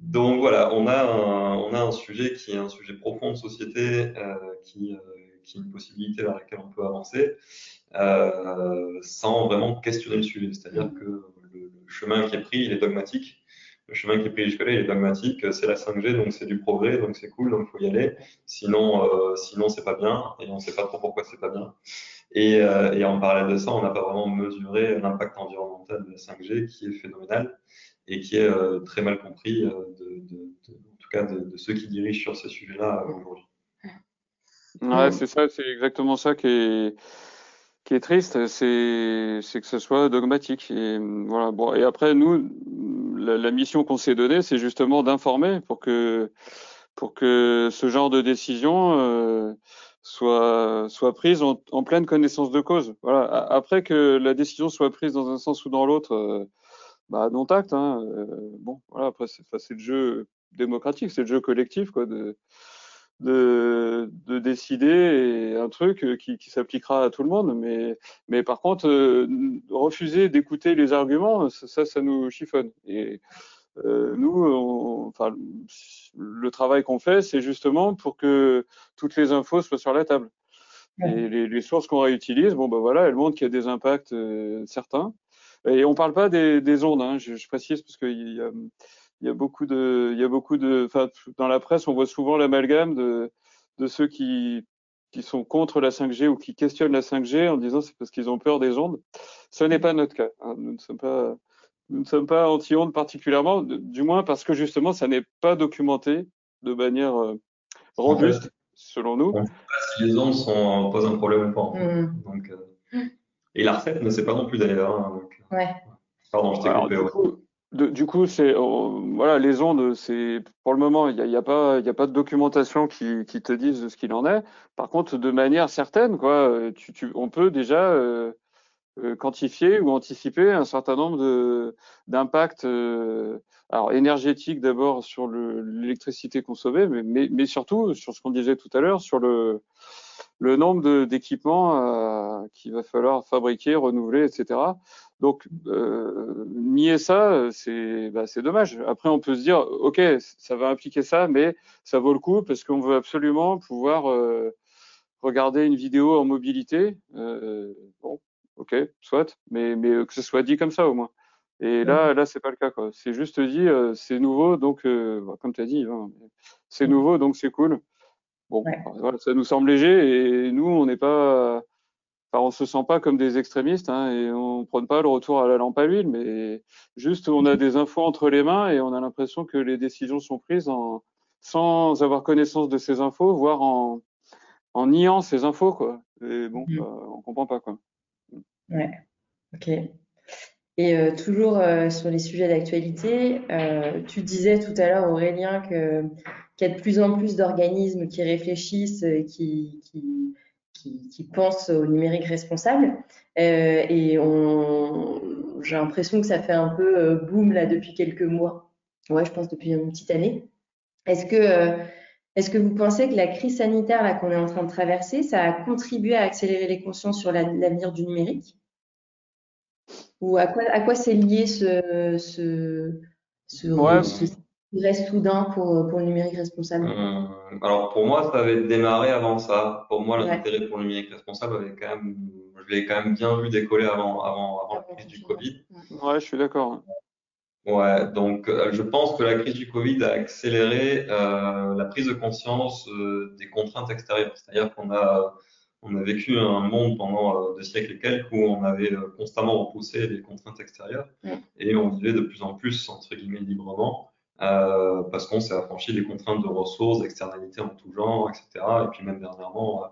Donc voilà, on a, un, on a un sujet qui est un sujet profond de société, euh, qui, euh, qui, est une possibilité vers laquelle on peut avancer, euh, sans vraiment questionner le sujet. C'est-à-dire que le, chemin qui est pris, il est dogmatique. Le chemin qui est pris jusque-là, il est dogmatique. C'est la 5G, donc c'est du progrès, donc c'est cool, donc il faut y aller. Sinon, euh, sinon c'est pas bien, et on sait pas trop pourquoi c'est pas bien. Et, euh, et en parallèle de ça, on n'a pas vraiment mesuré l'impact environnemental de la 5G, qui est phénoménal et qui est euh, très mal compris, euh, de, en tout cas de, ceux qui dirigent sur ces sujets-là euh, aujourd'hui. Ouais, c'est ça, c'est exactement ça qui est qui est triste, c'est c'est que ce soit dogmatique. Et voilà. Bon, et après nous, la, mission qu'on s'est donnée, c'est justement d'informer pour que pour que ce genre de décision euh, soit soit prise en, en, pleine connaissance de cause. Voilà. Après que la décision soit prise dans un sens ou dans l'autre, euh, bah non tact. Hein, euh, bon, voilà. Après, c'est le jeu démocratique, c'est le jeu collectif, quoi. De, de, de décider un truc qui, qui s'appliquera à tout le monde. Mais, mais par contre, euh, refuser d'écouter les arguments, ça, ça nous chiffonne. Et euh, nous, enfin, le travail qu'on fait, c'est justement pour que toutes les infos soient sur la table. Et les, les sources qu'on réutilise, bon ben voilà, elles montrent qu'il y a des impacts euh, certains. Et on parle pas des, des ondes, hein, je, je, précise parce qu'il y a, il y a beaucoup de, il y a beaucoup de, enfin, dans la presse, on voit souvent l'amalgame de, de ceux qui, qui sont contre la 5G ou qui questionnent la 5G en disant c'est parce qu'ils ont peur des ondes. Ce n'est pas notre cas. Hein. Nous ne sommes pas, nous ne sommes pas anti-ondes particulièrement, du moins parce que justement, ça n'est pas documenté de manière euh, robuste, selon nous. On ne sait pas si les ondes sont, posent un problème ou pas. Mmh. Donc, euh, et la recette ne sait pas non plus d'ailleurs. Hein, ouais. Pardon, je t'ai coupé. ouais du coup, c'est oh, voilà, les ondes, c'est pour le moment, il n'y a, y a, pas, il y a pas de documentation qui, qui te dise ce qu'il en est. Par contre, de manière certaine, quoi, euh, tu, tu, on peut déjà euh, euh, quantifier ou anticiper un certain nombre de d'impacts, euh, alors énergétiques d'abord sur l'électricité consommée, mais, mais, mais, surtout sur ce qu'on disait tout à l'heure, sur le le nombre d'équipements qu'il va falloir fabriquer, renouveler, etc. Donc, euh, nier ça, c'est bah, dommage. Après, on peut se dire, OK, ça va impliquer ça, mais ça vaut le coup parce qu'on veut absolument pouvoir euh, regarder une vidéo en mobilité. Euh, bon, OK, soit, mais, mais que ce soit dit comme ça au moins. Et là, là, c'est pas le cas. C'est juste dit, euh, c'est nouveau, donc, euh, bah, comme tu as dit, hein, c'est nouveau, donc c'est cool. Bon, voilà, ça nous semble léger et nous, on n'est pas Enfin, on se sent pas comme des extrémistes hein, et on prend pas le retour à la lampe à huile, mais juste on a des infos entre les mains et on a l'impression que les décisions sont prises en, sans avoir connaissance de ces infos, voire en, en niant ces infos quoi. Et bon, mmh. bah, on comprend pas quoi. Ouais, ok. Et euh, toujours euh, sur les sujets d'actualité, euh, tu disais tout à l'heure Aurélien qu'il y a de plus en plus d'organismes qui réfléchissent, qui, qui pensent au numérique responsable. Et j'ai l'impression que ça fait un peu boom là depuis quelques mois. Ouais, je pense depuis une petite année. Est-ce que, vous pensez que la crise sanitaire qu'on est en train de traverser, ça a contribué à accélérer les consciences sur l'avenir du numérique? Ou à quoi, à quoi c'est lié ce, ce, ce, reste soudain pour, pour le numérique responsable? Euh, Alors pour moi, ça avait démarré avant ça. Pour moi, l'intérêt pour le numérique responsable avait quand même, je l'ai quand même bien vu décoller avant, avant, avant la crise du Covid. Ouais, je suis d'accord. Ouais, donc euh, je pense que la crise du Covid a accéléré euh, la prise de conscience euh, des contraintes extérieures. C'est-à-dire qu'on a on a vécu un monde pendant deux siècles et quelques où on avait constamment repoussé les contraintes extérieures et on vivait de plus en plus entre guillemets librement. Euh, parce qu'on s'est affranchi des contraintes de ressources, d'externalités en tout genre, etc. Et puis même dernièrement,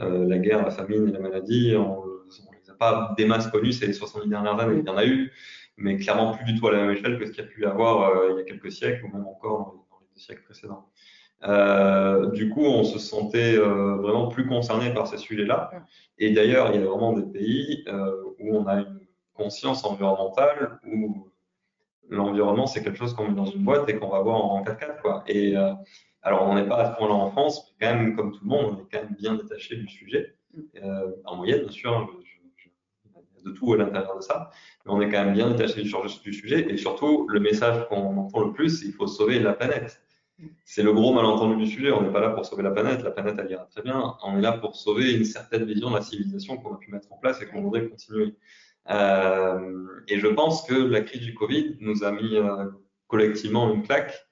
euh, la guerre, la famine et la maladie, on ne les a pas des masses connues ces 70 dernières années, il y en a eu, mais clairement plus du tout à la même échelle que ce qu'il y a pu y avoir euh, il y a quelques siècles ou même encore dans les, dans les deux siècles précédents. Euh, du coup, on se sentait euh, vraiment plus concerné par ces sujets-là. Et d'ailleurs, il y a vraiment des pays euh, où on a une conscience environnementale, où l'environnement, c'est quelque chose qu'on met dans une boîte et qu'on va voir en 4x4. Quoi. Et euh, alors, on n'est pas à ce point-là en France, mais quand même, comme tout le monde, on est quand même bien détaché du sujet. Euh, en moyenne, bien sûr, je, je, de tout à l'intérieur de ça, mais on est quand même bien détaché du, du sujet. Et surtout, le message qu'on entend le plus, c'est qu'il faut sauver la planète. C'est le gros malentendu du sujet. On n'est pas là pour sauver la planète. La planète, elle ira très bien. On est là pour sauver une certaine vision de la civilisation qu'on a pu mettre en place et qu'on voudrait continuer. Euh, et je pense que la crise du Covid nous a mis euh, collectivement une claque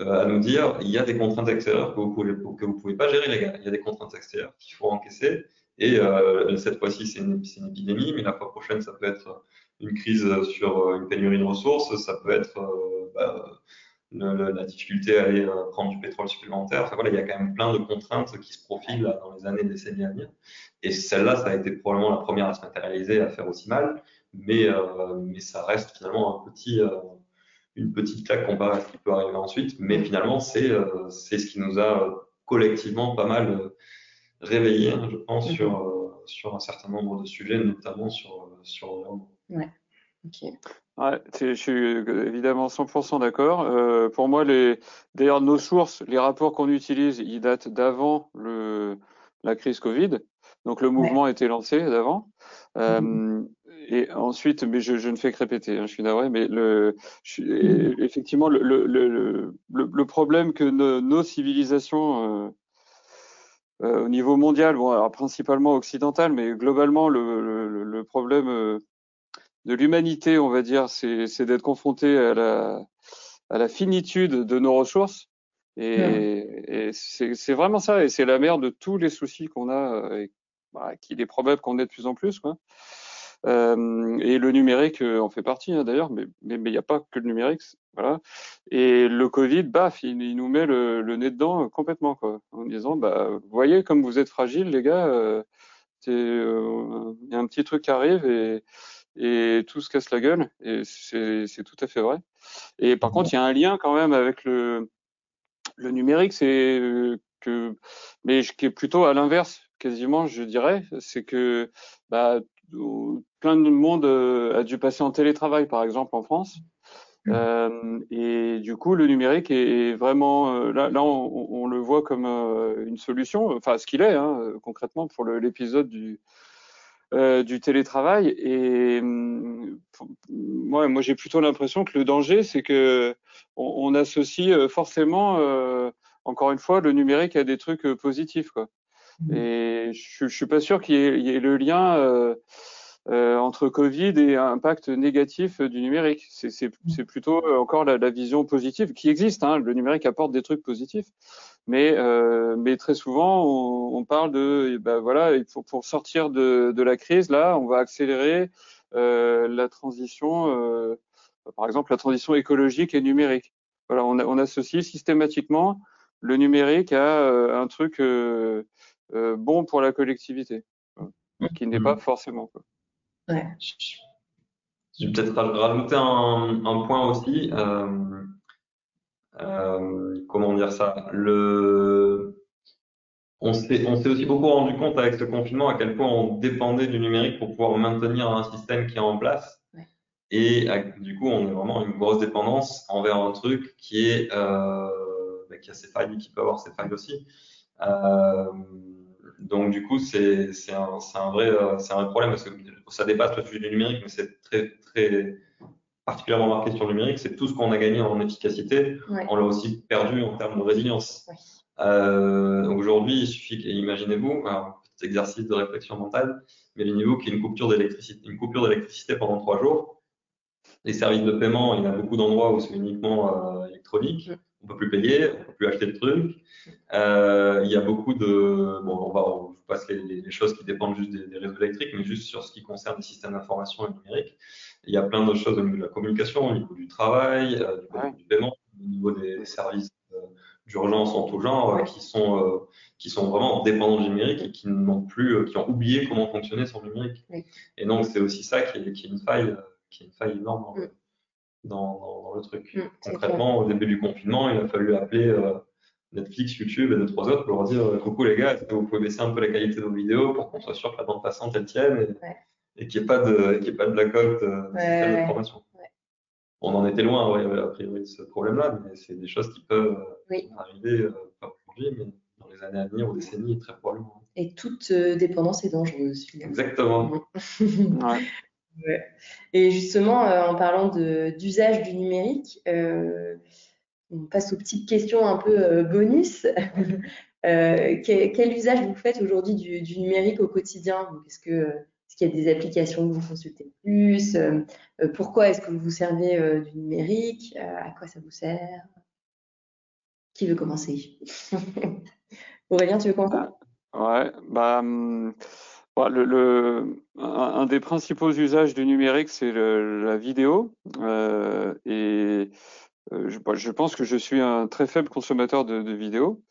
euh, à nous dire il y a des contraintes extérieures que vous pouvez que vous pouvez pas gérer les gars. Il y a des contraintes extérieures qu'il faut encaisser. Et cette fois-ci c'est une, une, épidémie, mais la fois prochaine ça peut être une crise sur une pénurie de ressources, ça peut être bah, le, la difficulté à aller prendre du pétrole supplémentaire. Enfin voilà, il y a quand même plein de contraintes qui se profilent là, dans les années, décennies à venir. Et celle-là, ça a été probablement la première à se matérialiser, à faire aussi mal, mais, euh, mais ça reste finalement un petit, euh, une petite claque comparé à ce qui peut arriver ensuite. Mais finalement, c'est c'est ce qui nous a collectivement pas mal réveillé, hein, je pense, mm-hmm. sur, sur un certain nombre de sujets, notamment sur, sur l'environnement. Ouais. Ok. Ouais, je suis évidemment 100% d'accord. Euh, pour moi, les, d'ailleurs, nos sources, les rapports qu'on utilise, ils datent d'avant le, la crise Covid. Donc, le mouvement a été lancé d'avant. Euh, mmh. Et ensuite, mais je, je, ne fais que répéter, hein, je suis navré, mais le, je, mmh. effectivement, le, le, le, le, problème que nos, nos civilisations euh, euh, au niveau mondial, bon, alors principalement occidental, mais globalement, le, le problème euh, de l'humanité, on va dire, c'est d'être confronté à la, à la finitude de nos ressources. Et, et c'est vraiment ça, et c'est la mère de tous les soucis qu'on a, et bah, qu'il est probable qu'on ait de plus en plus. Quoi. Euh, et le numérique euh, en fait partie hein, d'ailleurs, mais il mais, n'y a pas que le numérique. Voilà. Et le Covid, baf, il, il nous met le, le, nez dedans complètement, quoi, en disant, bah, vous voyez comme vous êtes fragiles, les gars. Euh, euh il y a un petit truc qui arrive et, et tout se casse la gueule. Et c'est tout à fait vrai. Et par contre, il y a un lien quand même avec le, le numérique, c'est que, mais qui est plutôt à l'inverse, quasiment, je dirais, c'est que bah, plein de monde euh, a dû passer en télétravail, par exemple, en France. Mmh. Euh, et du coup, le numérique est, vraiment euh, là, là on, on, le voit comme euh, une solution, enfin ce qu'il est hein, concrètement pour l'épisode du euh, du télétravail. Et moi, moi j'ai plutôt l'impression que le danger, c'est que on, on, associe euh, forcément, euh, encore une fois, le numérique à des trucs positifs. Quoi. Mmh. Et je, je suis pas sûr qu'il y, y, ait le lien. Euh, entre Covid et impact négatif du numérique. C'est plutôt encore la, la, vision positive qui existe. Hein. Le numérique apporte des trucs positifs, mais, euh, mais très souvent on, on parle de, ben voilà, pour, pour sortir de, de, la crise, là, on va accélérer euh, la transition, euh, par exemple la transition écologique et numérique. Voilà, on, on associe systématiquement le numérique à euh, un truc euh, bon pour la collectivité, qui n'est pas forcément. Quoi. Ouais. Je vais peut-être rajouter un, un, point aussi. Euh, euh, comment dire ça? Le, on s'est, on s'est aussi beaucoup rendu compte avec ce confinement à quel point on dépendait du numérique pour pouvoir maintenir un système qui est en place. Ouais. Et du coup, on est vraiment une grosse dépendance envers un truc qui est euh, bah, qui a ses failles, qui peut avoir ses failles aussi. Euh, donc du coup, c'est un, un, vrai, euh, c'est un vrai problème parce que ça dépasse le sujet du numérique, mais c'est très, très particulièrement marqué sur le numérique. C'est tout ce qu'on a gagné en efficacité, ouais. on l'a aussi perdu en termes de résilience. Ouais. Euh, aujourd'hui, il suffit, imaginez-vous, un petit exercice de réflexion mentale, mais le niveau qui est une coupure d'électricité, une coupure d'électricité pendant trois jours. Les services de paiement, il y a beaucoup d'endroits où c'est uniquement euh, électronique on peut plus payer, on peut plus acheter de trucs. Euh, il y a beaucoup de, bon, on va, on passe les, les, choses qui dépendent juste des, des, réseaux électriques, mais juste sur ce qui concerne les systèmes d'information et numérique. Il y a plein de choses au niveau de la communication, au niveau du travail, euh, du, ouais. du, paiement, au niveau des, services euh, d'urgence en tout genre, ouais. qui sont euh, qui sont vraiment dépendants du numérique et qui n'ont plus, euh, qui ont oublié comment fonctionnait son numérique. Oui. Et donc c'est aussi ça qui est, qui est une faille, qui est une faille énorme. Dans, dans, dans le truc. Mmh, Concrètement, au début du confinement, il a fallu appeler euh, Netflix, YouTube et deux, trois autres pour leur dire euh, coucou les gars, est-ce que vous pouvez baisser un peu la qualité de vos vidéos pour qu'on soit sûr que la bande passante elle tienne et, ouais. Et qu'il n'y ait pas de, qu'il ait pas de blackout euh, ouais, d'information. Ouais. On en était loin, ouais, a priori, de ce problème-là, mais c'est des choses qui peuvent oui. arriver, euh, pas aujourd'hui, mais dans les années à venir ou décennies, très probablement. Et toute euh, dépendance est dangereuse, finalement. Exactement. ouais. Ouais. Et justement, euh, en parlant d'usage du numérique, euh, on passe aux petites questions un peu euh, bonus. Euh, quel, quel, usage vous faites aujourd'hui du, du, numérique au quotidien? Est-ce que est-ce qu'il y a des applications que vous consultez plus euh, Pourquoi est-ce que vous vous servez du numérique À quoi ça vous sert? Qui veut commencer? Aurélien, tu veux commencer? Ouais, bah. Hum... Le, le, un, des principaux usages du numérique, c'est la vidéo. Euh, et euh, je, pense que je suis un très faible consommateur de vidéos.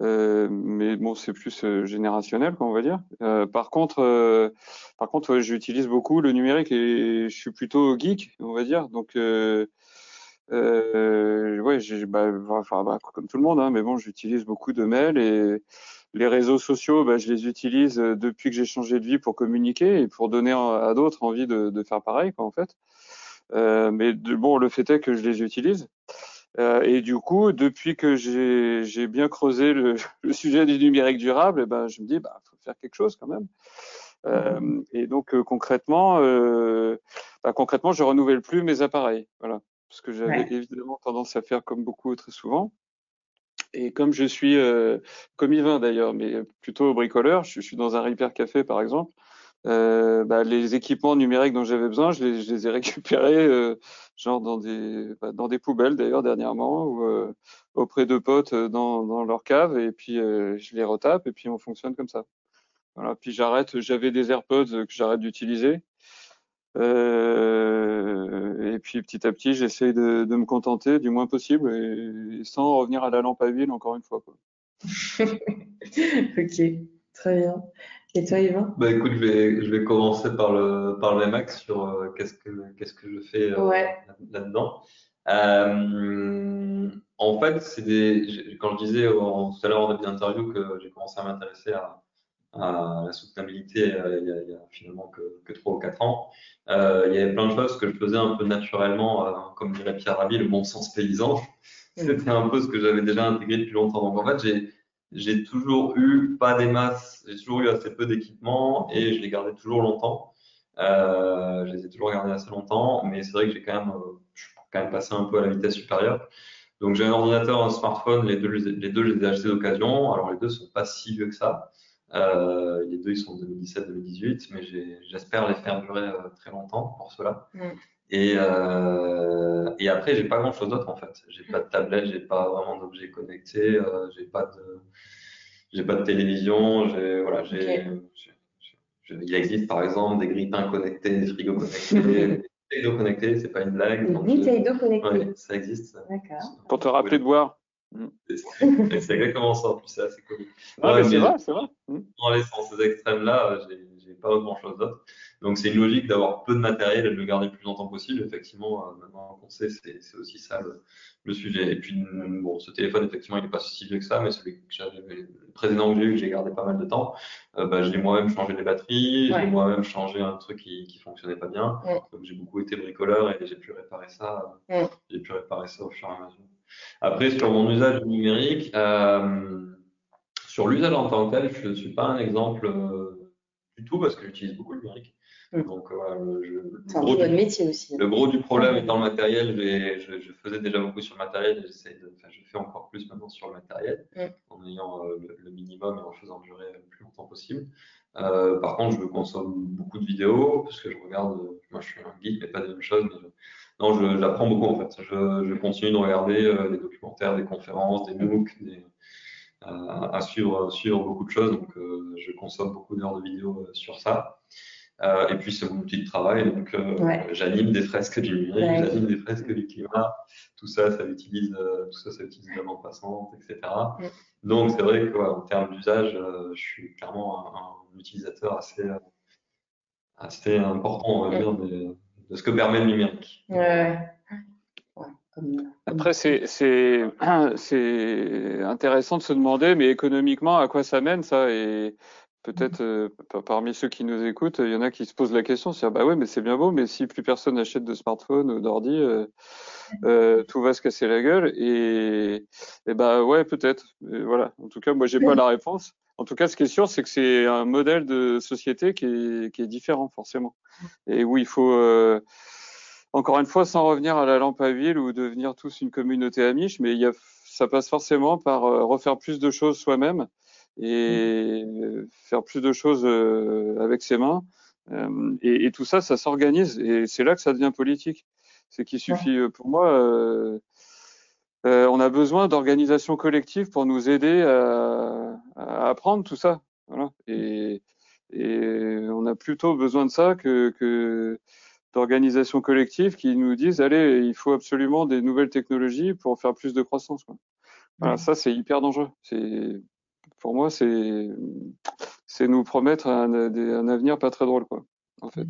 Euh, mais bon, c'est plus euh, générationnel, on va dire. Euh, par contre, euh, par contre, ouais, j'utilise beaucoup le numérique et je suis plutôt geek, on va dire. Donc, Euh, ouais, bah, enfin, bah, comme tout le monde, hein, mais bon, j'utilise beaucoup de mails et les réseaux sociaux, bah, je les utilise depuis que j'ai changé de vie pour communiquer et pour donner à d'autres envie de, de, faire pareil, quoi, en fait. Mais bon, le fait est que je les utilise. Euh, et du coup, depuis que j'ai bien creusé le, le, sujet du numérique durable, eh ben, je me dis, bah, faut faire quelque chose quand même. Euh, et donc euh, concrètement, euh, bah, concrètement, je renouvelle plus mes appareils, voilà, parce que j'avais évidemment tendance à faire comme beaucoup très souvent. Et comme je suis euh, comme Yvain d'ailleurs, mais plutôt bricoleur, je, je, suis dans un repair café par exemple. Euh, bah, les équipements numériques dont j'avais besoin, je les, ai récupérés, euh, genre dans des bah, dans des poubelles d'ailleurs dernièrement ou euh, auprès de potes dans, leur cave et puis je les retape et puis on fonctionne comme ça. Voilà, puis j'arrête, j'avais des AirPods que j'arrête d'utiliser. Et puis petit à petit, j'essaie de, me contenter du moins possible et, sans revenir à la lampe à huile encore une fois. Ok, très bien. Et toi, Yvan? Bah, écoute, je vais, je vais commencer par le, par le VMAX sur euh, qu'est-ce que qu'est-ce que je fais euh, ouais. là-dedans. Euh, en fait, c'est des. Quand je disais en, tout à l'heure en début d'interview que j'ai commencé à m'intéresser à, à la soutenabilité il y, a, il y a finalement que, que 3 ou 4 ans. Il y avait plein de choses que je faisais un peu naturellement, comme dirait Pierre Rabhi, le bon sens paysan. C'était un peu ce que j'avais déjà intégré depuis longtemps. Donc en fait, j'ai j'ai toujours eu pas des masses, j'ai toujours eu assez peu d'équipements et je les gardais toujours longtemps. Euh, je les ai toujours gardés assez longtemps, mais c'est vrai que j'ai quand même, je suis quand même passé un peu à la vitesse supérieure. Donc j'ai un ordinateur, un smartphone, les deux, les deux, je les ai achetés d'occasion. Alors les deux sont pas si vieux que ça. Euh, les deux, ils sont 2017-2018, mais j'espère les faire durer euh, très longtemps pour cela. Mm. Et, euh, et après, j'ai pas grand chose d'autre en fait. J'ai pas de tablette, j'ai pas vraiment d'objets connectés, euh, j'ai pas de, j'ai pas de télévision, j'ai, voilà, j'ai, okay. il existe par exemple des grippins connectés, des frigos connectés, des Nintendo connectés, c'est pas une blague. Des. Ouais, ça existe. D'accord. Pour te rappeler de boire. C'est exactement ça, en plus, c'est assez cool. Ah, ouais, c'est vrai, c'est vrai. Dans les sens extrêmes-là, j'ai pas grand chose d'autre. Donc, c'est une logique d'avoir peu de matériel et de le garder le plus longtemps possible. Effectivement, euh, maintenant qu'on sait, c'est aussi ça le, le, sujet. Et puis, bon, ce téléphone, effectivement, il n'est pas si vieux que ça, mais celui que j'avais, le précédent que j'ai eu, que j'ai gardé pas mal de temps, euh, bah, je l'ai moi-même changé les batteries, Ouais. j'ai moi-même changé un truc qui, qui fonctionnait pas bien. Ouais. Donc, j'ai beaucoup été bricoleur et j'ai pu réparer ça. Ouais. J'ai pu réparer ça au fur et à mesure. Après, sur mon usage numérique, euh, sur l'usage en tant que tel, je ne suis pas un exemple euh, du tout parce que j'utilise beaucoup le numérique. Mm. Donc, voilà, C'est un gros du, métier aussi. le gros du problème étant le matériel, je, je faisais déjà beaucoup sur le matériel et de, enfin, je fais encore plus maintenant sur le matériel Mm. en ayant euh, le, le minimum et en faisant durer le plus longtemps possible. Euh, par contre, je consomme beaucoup de vidéos parce que je regarde, euh, moi je suis un geek, mais pas des mêmes choses, mais je- non, j'apprends beaucoup en fait. Je, je continue de regarder euh, des documentaires, des conférences, des MOOC, des, à suivre, suivre beaucoup de choses. Donc, je consomme beaucoup d'heures de vidéos sur ça. Euh, et puis, c'est mon outil de travail. Donc, euh, Ouais. j'anime des fresques du numérique, Ouais. j'anime des fresques du climat. Tout ça, ça utilise, euh, tout ça, ça utilise la bande passante, etc. Ouais. Donc, c'est vrai qu'en termes d'usage, euh, je suis clairement un, un utilisateur assez, euh, assez important, on va dire, de, de ce que permet le numérique. Après, c'est c'est c'est intéressant de se demander, mais économiquement, à quoi ça mène ça? Et peut-être euh, par- parmi ceux qui nous écoutent, il y en a qui se posent la question, c'est bah ouais, mais c'est bien beau, mais si plus personne n'achète de smartphone ou d'ordi, euh, euh, tout va se casser la gueule. Et, et bah ouais, peut-être. Voilà. En tout cas, moi, j'ai pas la réponse. En tout cas, ce qui est sûr, c'est que c'est un modèle de société qui est, qui est différent, forcément. Et où il faut, encore une fois, sans revenir à la lampe à huile ou devenir tous une communauté amiche, mais il y a, ça passe forcément par refaire plus de choses soi-même et euh, faire plus de choses euh, avec ses mains. Euh, et, et tout ça, ça s'organise. Et c'est là que ça devient politique. C'est qu'il suffit, euh, pour moi, euh, euh, on a besoin d'organisations collectives pour nous aider à, à apprendre tout ça. Voilà. Et, et on a plutôt besoin de ça que, que d'organisations collectives qui nous disent allez, il faut absolument des nouvelles technologies pour faire plus de croissance. Quoi. Voilà, Ouais. ça c'est hyper dangereux. C'est pour moi c'est c'est nous promettre un, avenir pas très drôle quoi. En fait.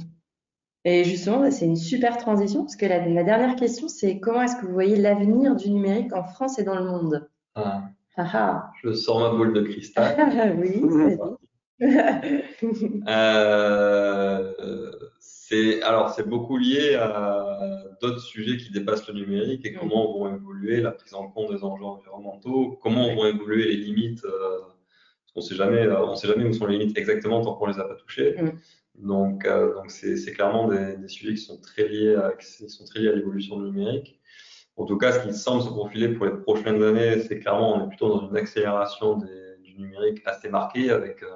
Et justement, bah, c'est une super transition parce que la, la dernière question, c'est comment est-ce que vous voyez l'avenir du numérique en France et dans le monde? Ah, Ah ah. je sors ma boule de cristal. Oui. Euh, c'est alors c'est beaucoup lié à d'autres sujets qui dépassent le numérique et comment vont évoluer la prise en compte des enjeux environnementaux, comment vont évoluer les limites. euh, qu'on sait jamais, euh, on sait jamais où sont les limites exactement tant qu'on les a pas touchées. Mm. Donc euh, donc c'est c'est clairement des, des sujets qui sont très liés à qui sont très liés à l'évolution du numérique. En tout cas, ce qui semble se profiler pour les prochaines années, c'est clairement on est plutôt dans une accélération des- du numérique assez marquée avec euh,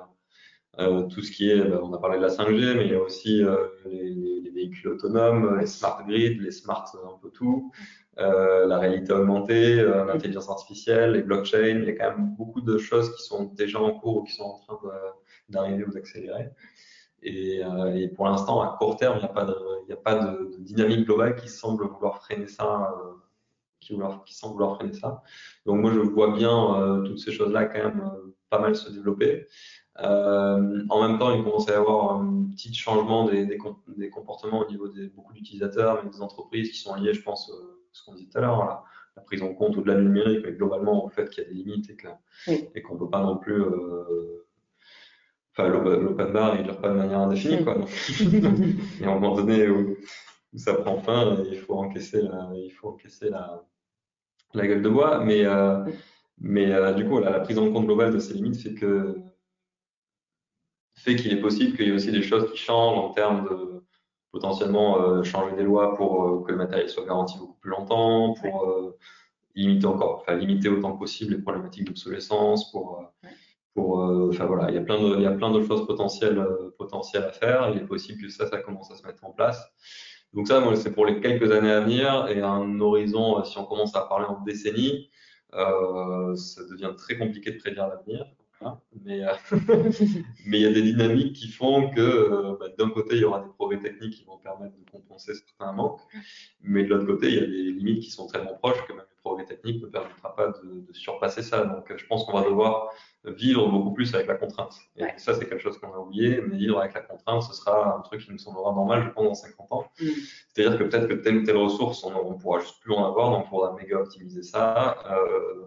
euh, tout ce qui est, ben, on a parlé de la 5G, mais il y a aussi les, les- les véhicules autonomes, les smart grids, les smart un peu tout, euh, la réalité augmentée, euh, l'intelligence artificielle, les blockchains. Il y a quand même beaucoup de choses qui sont déjà en cours ou qui sont en train de- d'arriver ou d'accélérer. Et, euh, et pour l'instant, à court terme, il n'y a pas de, il n'y a pas de, de dynamique globale qui semble vouloir freiner ça, euh, qui, vouloir- qui semble vouloir freiner ça. Donc moi, je vois bien euh, toutes ces choses-là quand même pas mal se développer. Euh, en même temps, il commence à y avoir un petit changement des, des, des comportements au niveau des beaucoup d'utilisateurs, mais des entreprises qui sont liées, je pense, euh, ce qu'on disait tout à l'heure, à la, la prise en compte au-delà du numérique, mais globalement au fait qu'il y a des limites et que- Oui. et qu'on ne peut pas non plus. euh, Enfin, l'open bar, il ne dure pas de manière indéfinie, quoi. Y a un moment donné où, où ça prend fin et il faut encaisser la, il faut encaisser la, la gueule de bois. Mais, euh, mais euh, du coup, la, la prise en compte globale de ces limites fait que fait qu'il est possible qu'il y ait aussi des choses qui changent en termes de potentiellement euh, changer des lois pour euh, que le matériel soit garanti beaucoup plus longtemps, pour euh, limiter encore, enfin limiter autant que possible les problématiques d'obsolescence, pour Ouais. pour euh, enfin voilà, il y a plein de il y a plein de choses potentielles euh, potentielles à faire. Il est possible que ça ça commence à se mettre en place. Donc ça, moi, c'est pour les quelques années à venir et un horizon, si on commence à parler en décennies, euh, ça devient très compliqué de prédire l'avenir. Mais, euh, mais il y a des dynamiques qui font que euh, bah, d'un côté, il y aura des progrès techniques qui vont permettre de compenser certains manques, mais de l'autre côté, il y a des limites qui sont tellement proches que même les progrès techniques ne permettra pas de, de surpasser ça. Donc, euh, je pense qu'on va devoir vivre beaucoup plus avec la contrainte. Et Ouais. ça, c'est quelque chose qu'on a oublié, mais vivre avec la contrainte, ce sera un truc qui nous semblera normal, je pense, dans 50 ans. Mm. C'est-à-dire que peut-être que telle ou telle ressource, on ne pourra juste plus en avoir, donc on pourra méga optimiser ça. Euh,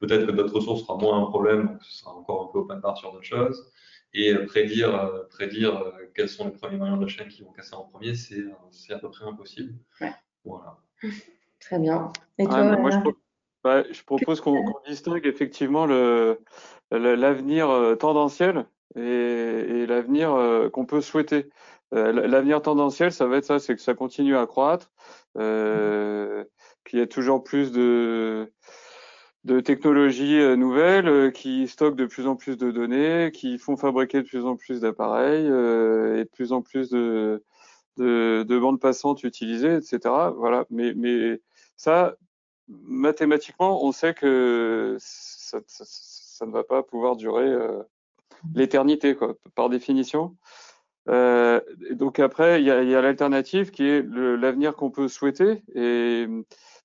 peut-être que d'autres ressources sera moins un problème, donc ce sera encore un peu open bar sur d'autres choses. Et euh, prédire, euh, prédire euh, quels sont les premiers maillons de la chaîne qui vont casser en premier, c'est à peu près impossible. Ouais. Voilà. Très bien. Et Ouais, toi, moi, je, Anna pro- bah, je propose qu'on distingue effectivement le, le- l'avenir tendanciel et, et l'avenir euh, qu'on peut souhaiter. Euh, l'avenir tendanciel, ça va être ça, c'est que ça continue à croître, euh, qu'il y a toujours plus de, de technologies euh, nouvelles euh, qui stockent de plus en plus de données, qui font fabriquer de plus en plus d'appareils euh, et de plus en plus de, de, de bandes passantes utilisées, etc. Voilà. Mais, mais ça, mathématiquement, on sait que ça, ça, ça ne va pas pouvoir durer euh, l'éternité, quoi, par définition. Euh, donc après, il y a, y a l'alternative qui est l'avenir qu'on peut souhaiter, et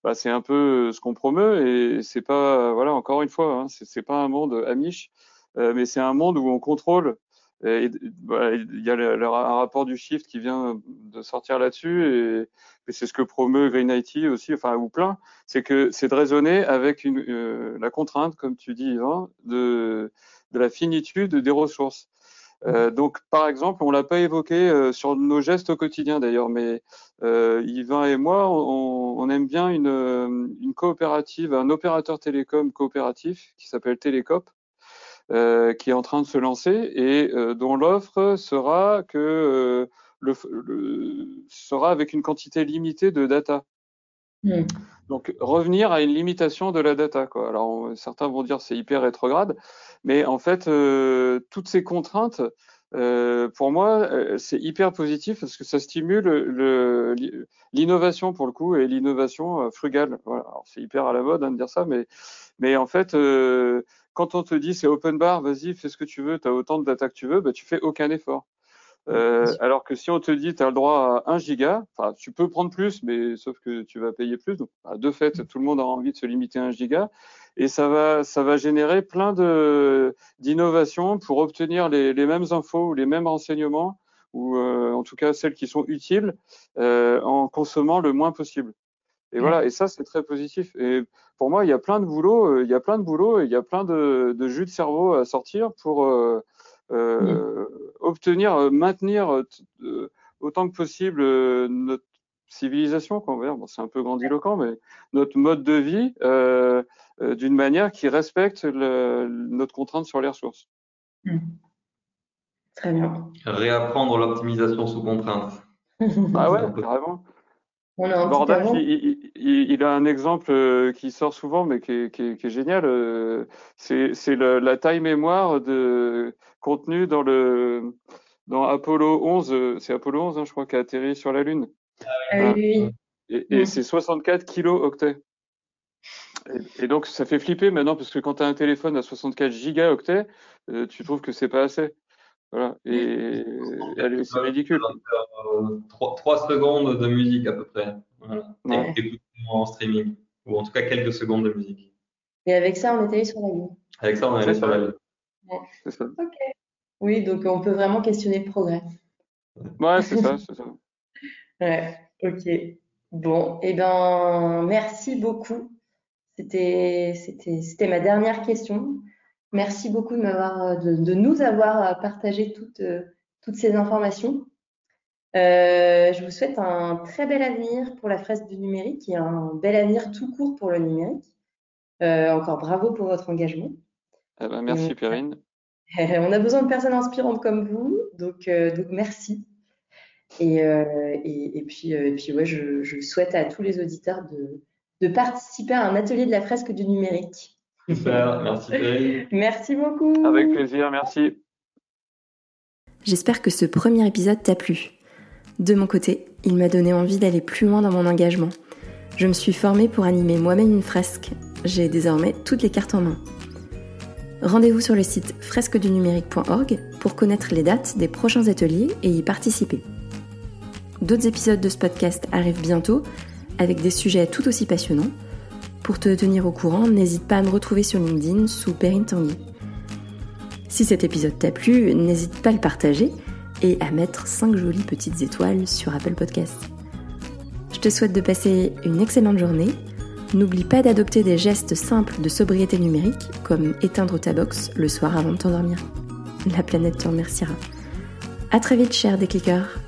bah, c'est un peu ce qu'on promeut. Et c'est pas, voilà, encore une fois, hein, c'est pas un monde amiche, euh, mais c'est un monde où on contrôle. Et, voilà, il y a un rapport du Shift qui vient de sortir là-dessus, et, c'est ce que promeut Green IT aussi, enfin ou plein, c'est que c'est de raisonner avec une, euh, la contrainte, comme tu dis, de, de la finitude des ressources. Euh, donc, par exemple, on l'a pas évoqué euh, sur nos gestes au quotidien d'ailleurs, mais euh, Yvan et moi, on, on aime bien une, euh, une coopérative, un opérateur télécom coopératif qui s'appelle Télécop, euh, qui est en train de se lancer et dont l'offre sera que le, le- sera avec une quantité limitée de data. Mm. Donc revenir à une limitation de la data. Quoi. Alors certains vont dire c'est hyper rétrograde, mais en fait euh, toutes ces contraintes, euh, pour moi, euh, c'est hyper positif parce que ça stimule le- l'innovation pour le coup et l'innovation euh, frugale. Voilà. C'est hyper à la mode hein, de dire ça, mais mais en fait quand on te dit c'est open bar, vas-y fais ce que tu veux, tu as autant de data que tu veux, bah, tu fais aucun effort. Euh, alors que si on te dit tu as le droit à 1 giga, enfin tu peux prendre plus, mais sauf que tu vas payer plus. Donc bah, de fait, tout le monde a envie de se limiter à 1 giga et ça va ça va générer plein de d'innovations pour obtenir les, les mêmes infos ou les mêmes renseignements ou en tout cas celles qui sont utiles en consommant le moins possible. Et voilà, et ça c'est très positif. Et pour moi, il y a plein de boulot, il y a plein de boulot, et il y a plein de, de jus de cerveau à sortir pour euh, obtenir, maintenir autant que possible notre civilisation, bon, c'est un peu grandiloquent, mais notre mode de vie euh, euh, d'une manière qui respecte le, notre contrainte sur les ressources. Mmh. Très bien. Réapprendre l'optimisation sous contrainte. ah ouais, carrément. Bordak, il, il, il, a un exemple euh, qui sort souvent, mais qui est, qui est, qui est génial. Euh, c'est la taille mémoire de contenu dans le dans Apollo 11. C'est Apollo 11, hein, je crois, qui a atterri sur la Lune. Ah, oui. Et, et c'est 64 kilo-octets. Et, et, donc, ça fait flipper maintenant, parce que quand tu as un téléphone à 64 gigaoctets, euh, tu trouves que c'est pas assez. Voilà. Et c'est ridicule. Trois, trois, secondes de musique à peu près. Voilà. en streaming. Ou en tout cas quelques secondes de musique. Et avec ça, on est allé sur la Lune. Avec ça, on est allé sur la Lune. C'est ça. Ok. Oui, donc on peut vraiment questionner le progrès. Ouais, c'est ça, c'est ça. Ouais, ok. Bon, et eh ben, merci beaucoup. C'était, c'était, c'était ma dernière question. Merci beaucoup de, m'avoir, de, nous avoir partagé toutes, toutes ces informations. Euh, je vous souhaite un très bel avenir pour la fresque du numérique et un bel avenir tout court pour le numérique. Euh, encore bravo pour votre engagement. Eh ben, merci Perrine. on a besoin de personnes inspirantes comme vous, donc, euh, donc merci. Et, et, et, puis, et puis ouais, je, je, souhaite à tous les auditeurs de, de participer à un atelier de la fresque du numérique. Super, merci Merci beaucoup. Avec plaisir, merci. J'espère que ce premier épisode t'a plu. De mon côté, il m'a donné envie d'aller plus loin dans mon engagement. Je me suis formée pour animer moi-même une fresque. J'ai désormais toutes les cartes en main. Rendez-vous sur le site fresquedunumérique.org pour connaître les dates des prochains ateliers et y participer. D'autres épisodes de ce podcast arrivent bientôt avec des sujets tout aussi passionnants pour te tenir au courant, n'hésite pas à me retrouver sur LinkedIn sous Perrine Tanguy. Si cet épisode t'a plu, n'hésite pas à le partager et à mettre 5 jolies petites étoiles sur Apple Podcast. Je te souhaite de passer une excellente journée. N'oublie pas d'adopter des gestes simples de sobriété numérique, comme éteindre ta box le soir avant de t'endormir. La planète te remerciera. À très vite, chers décliqueurs.